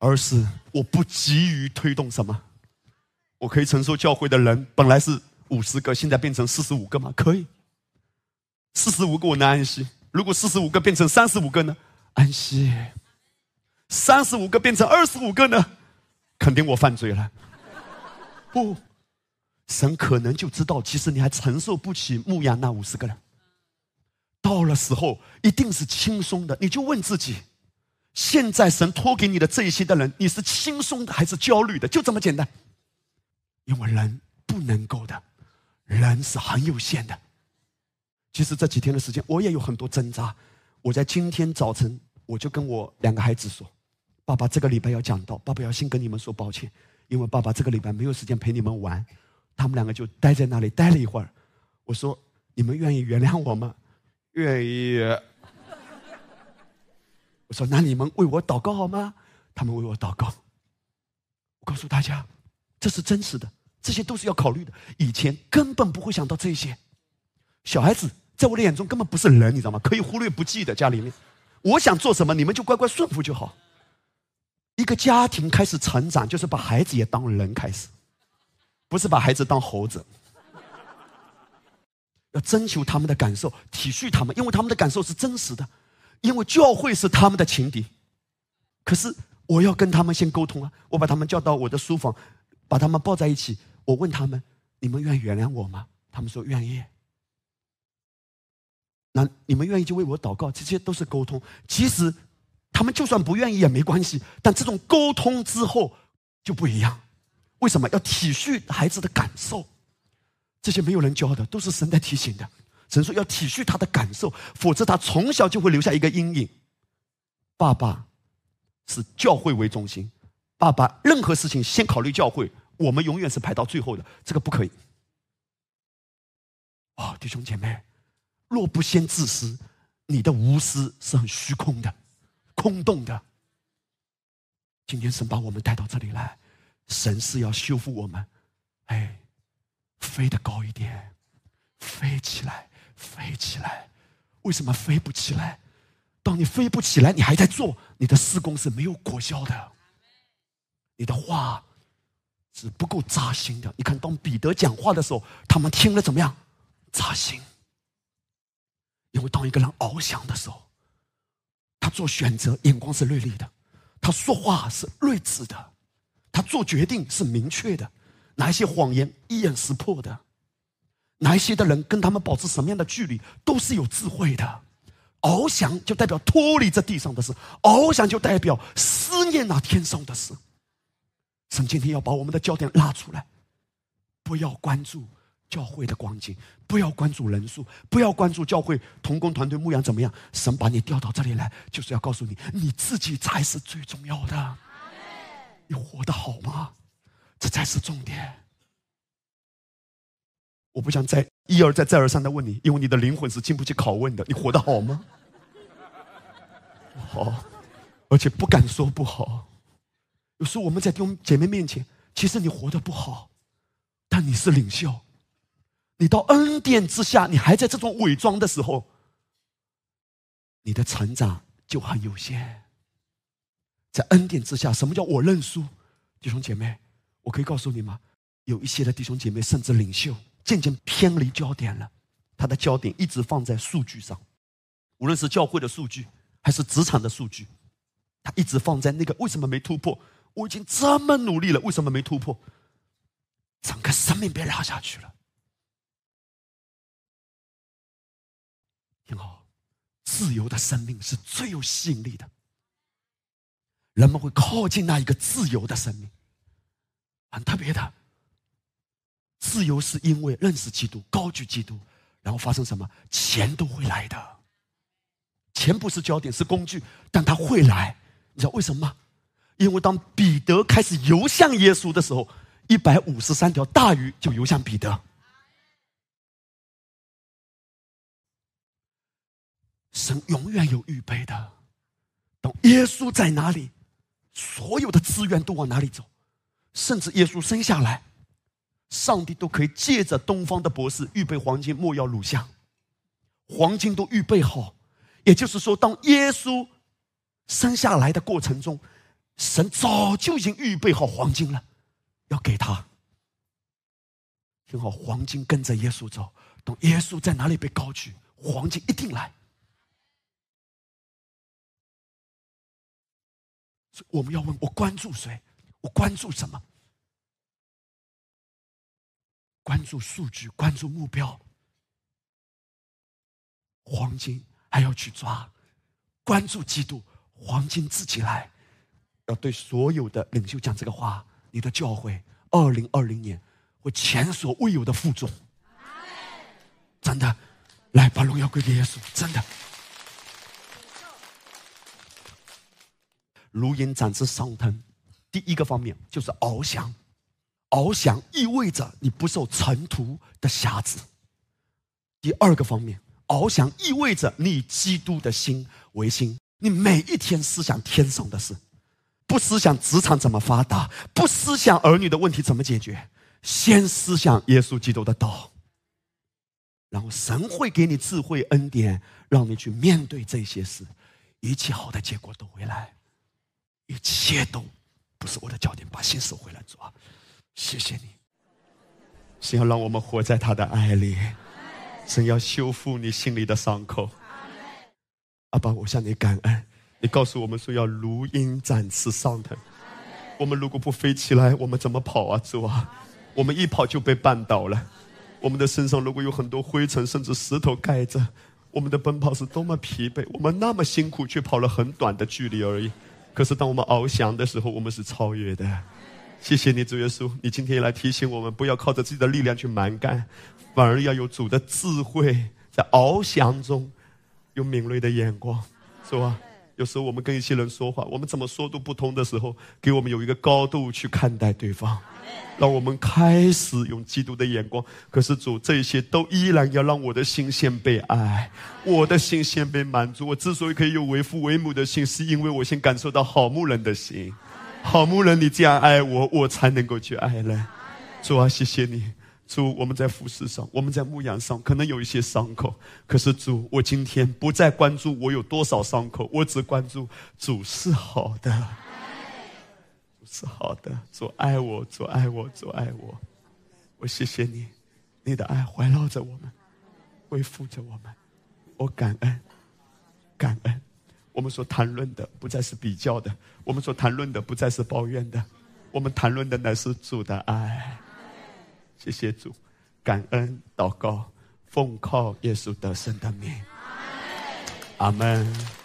而是我不急于推动什么。我可以承受教会的人本来是五十个，现在变成四十五个吗？可以。四十五个我能安息。如果四十五个变成三十五个呢？安息。三十五个变成二十五个呢？肯定我犯罪了。不，神可能就知道，其实你还承受不起牧养那五十个人。到了时候，一定是轻松的。你就问自己。现在神托给你的这一些的人，你是轻松的还是焦虑的？就这么简单。因为人不能够的，人是很有限的。其实这几天的时间，我也有很多挣扎。我在今天早晨，我就跟我两个孩子说：“爸爸这个礼拜要讲到，爸爸要先跟你们说抱歉，因为爸爸这个礼拜没有时间陪你们玩。”他们两个就待在那里待了一会儿。我说：“你们愿意原谅我吗？”愿意。我说：“那你们为我祷告好吗？”他们为我祷告。我告诉大家，这是真实的，这些都是要考虑的。以前根本不会想到这些。小孩子在我的眼中根本不是人，你知道吗？可以忽略不计的。家里面，我想做什么，你们就乖乖顺服就好。一个家庭开始成长，就是把孩子也当人开始，不是把孩子当猴子。要征求他们的感受，体恤他们，因为他们的感受是真实的。因为教会是他们的情敌，可是我要跟他们先沟通啊！我把他们叫到我的书房，把他们抱在一起，我问他们：“你们愿意原谅我吗？”他们说：“愿意。”那你们愿意就为我祷告，这些都是沟通。其实他们就算不愿意也没关系，但这种沟通之后就不一样。为什么要体恤孩子的感受？这些没有人教的，都是神在提醒的。神说要体恤他的感受，否则他从小就会留下一个阴影。爸爸是教会为中心，爸爸任何事情先考虑教会，我们永远是排到最后的，这个不可以。哦，弟兄姐妹，若不先自私，你的无私是很虚空的、空洞的。今天神把我们带到这里来，神是要修复我们，哎，飞得高一点，飞起来。飞起来，为什么飞不起来？当你飞不起来，你还在做，你的施工是没有果效的。你的话是不够扎心的。你看，当彼得讲话的时候，他们听了怎么样？扎心。因为当一个人翱翔的时候，他做选择眼光是锐利的，他说话是睿智的，他做决定是明确的，哪一些谎言一眼识破的。哪一些的人跟他们保持什么样的距离，都是有智慧的。翱翔就代表脱离这地上的事，翱翔就代表思念那天上的事。神今天要把我们的焦点拉出来，不要关注教会的光景，不要关注人数，不要关注教会同工团队牧羊怎么样。神把你调到这里来，就是要告诉你，你自己才是最重要的。你活得好吗？这才是重点。我不想再一而再再而三的问你，因为你的灵魂是经不起拷问的。你活得好吗？好，而且不敢说不好。有时候我们在弟兄姐妹面前，其实你活得不好，但你是领袖。你到恩典之下，你还在这种伪装的时候，你的成长就很有限。在恩典之下，什么叫我认输？弟兄姐妹，我可以告诉你吗？有一些的弟兄姐妹甚至领袖。渐渐偏离焦点了，他的焦点一直放在数据上，无论是教会的数据还是职场的数据，他一直放在那个为什么没突破？我已经这么努力了，为什么没突破？整个生命被拉下去了。挺好，自由的生命是最有吸引力的。人们会靠近那一个自由的生命，很特别的。自由是因为认识基督，高举基督，然后发生什么？钱都会来的。钱不是焦点，是工具，但它会来。你知道为什么吗？因为当彼得开始游向耶稣的时候，一百五十三条大鱼就游向彼得。神永远有预备的。等耶稣在哪里，所有的资源都往哪里走，甚至耶稣生下来。上帝都可以借着东方的博士预备黄金、莫要乳香，黄金都预备好。也就是说，当耶稣生下来的过程中，神早就已经预备好黄金了，要给他。听好，黄金跟着耶稣走。等耶稣在哪里被高举，黄金一定来。我们要问：我关注谁？我关注什么？关注数据，关注目标，黄金还要去抓；关注基督，黄金自己来。要对所有的领袖讲这个话：你的教会，二零二零年会前所未有的负重。真的，来把荣耀归给耶稣。真的，如鹰展翅上腾，第一个方面就是翱翔。翱翔意味着你不受尘土的辖制。第二个方面，翱翔意味着你以基督的心为心，你每一天思想天上的事，不思想职场怎么发达，不思想儿女的问题怎么解决，先思想耶稣基督的道。然后神会给你智慧恩典，让你去面对这些事，一切好的结果都会来。一切都不是我的焦点，把心收回来，主啊。谢谢你，神要让我们活在他的爱里，神要修复你心里的伤口。阿爸，我向你感恩，你告诉我们说要如鹰展翅上腾。我们如果不飞起来，我们怎么跑啊？主啊，我们一跑就被绊倒了。我们的身上如果有很多灰尘，甚至石头盖着，我们的奔跑是多么疲惫。我们那么辛苦，却跑了很短的距离而已。可是当我们翱翔的时候，我们是超越的。谢谢你，主耶稣，你今天也来提醒我们，不要靠着自己的力量去蛮干，反而要有主的智慧，在翱翔中有敏锐的眼光，是吧？有时候我们跟一些人说话，我们怎么说都不通的时候，给我们有一个高度去看待对方，让我们开始用基督的眼光。可是主，这些都依然要让我的心先被爱，我的心先被满足。我之所以可以有为父为母的心，是因为我先感受到好牧人的心。好牧人，你这样爱我，我才能够去爱人。主啊，谢谢你。主，我们在服饰上，我们在牧养上，可能有一些伤口。可是主，我今天不再关注我有多少伤口，我只关注主是好的，是好的。主爱我，主爱我，主爱我。我谢谢你，你的爱环绕着我们，恢复着我们。我感恩，感恩。我们所谈论的不再是比较的，我们所谈论的不再是抱怨的，我们谈论的乃是主的爱。谢谢主，感恩祷告，奉靠耶稣得胜的名。阿门。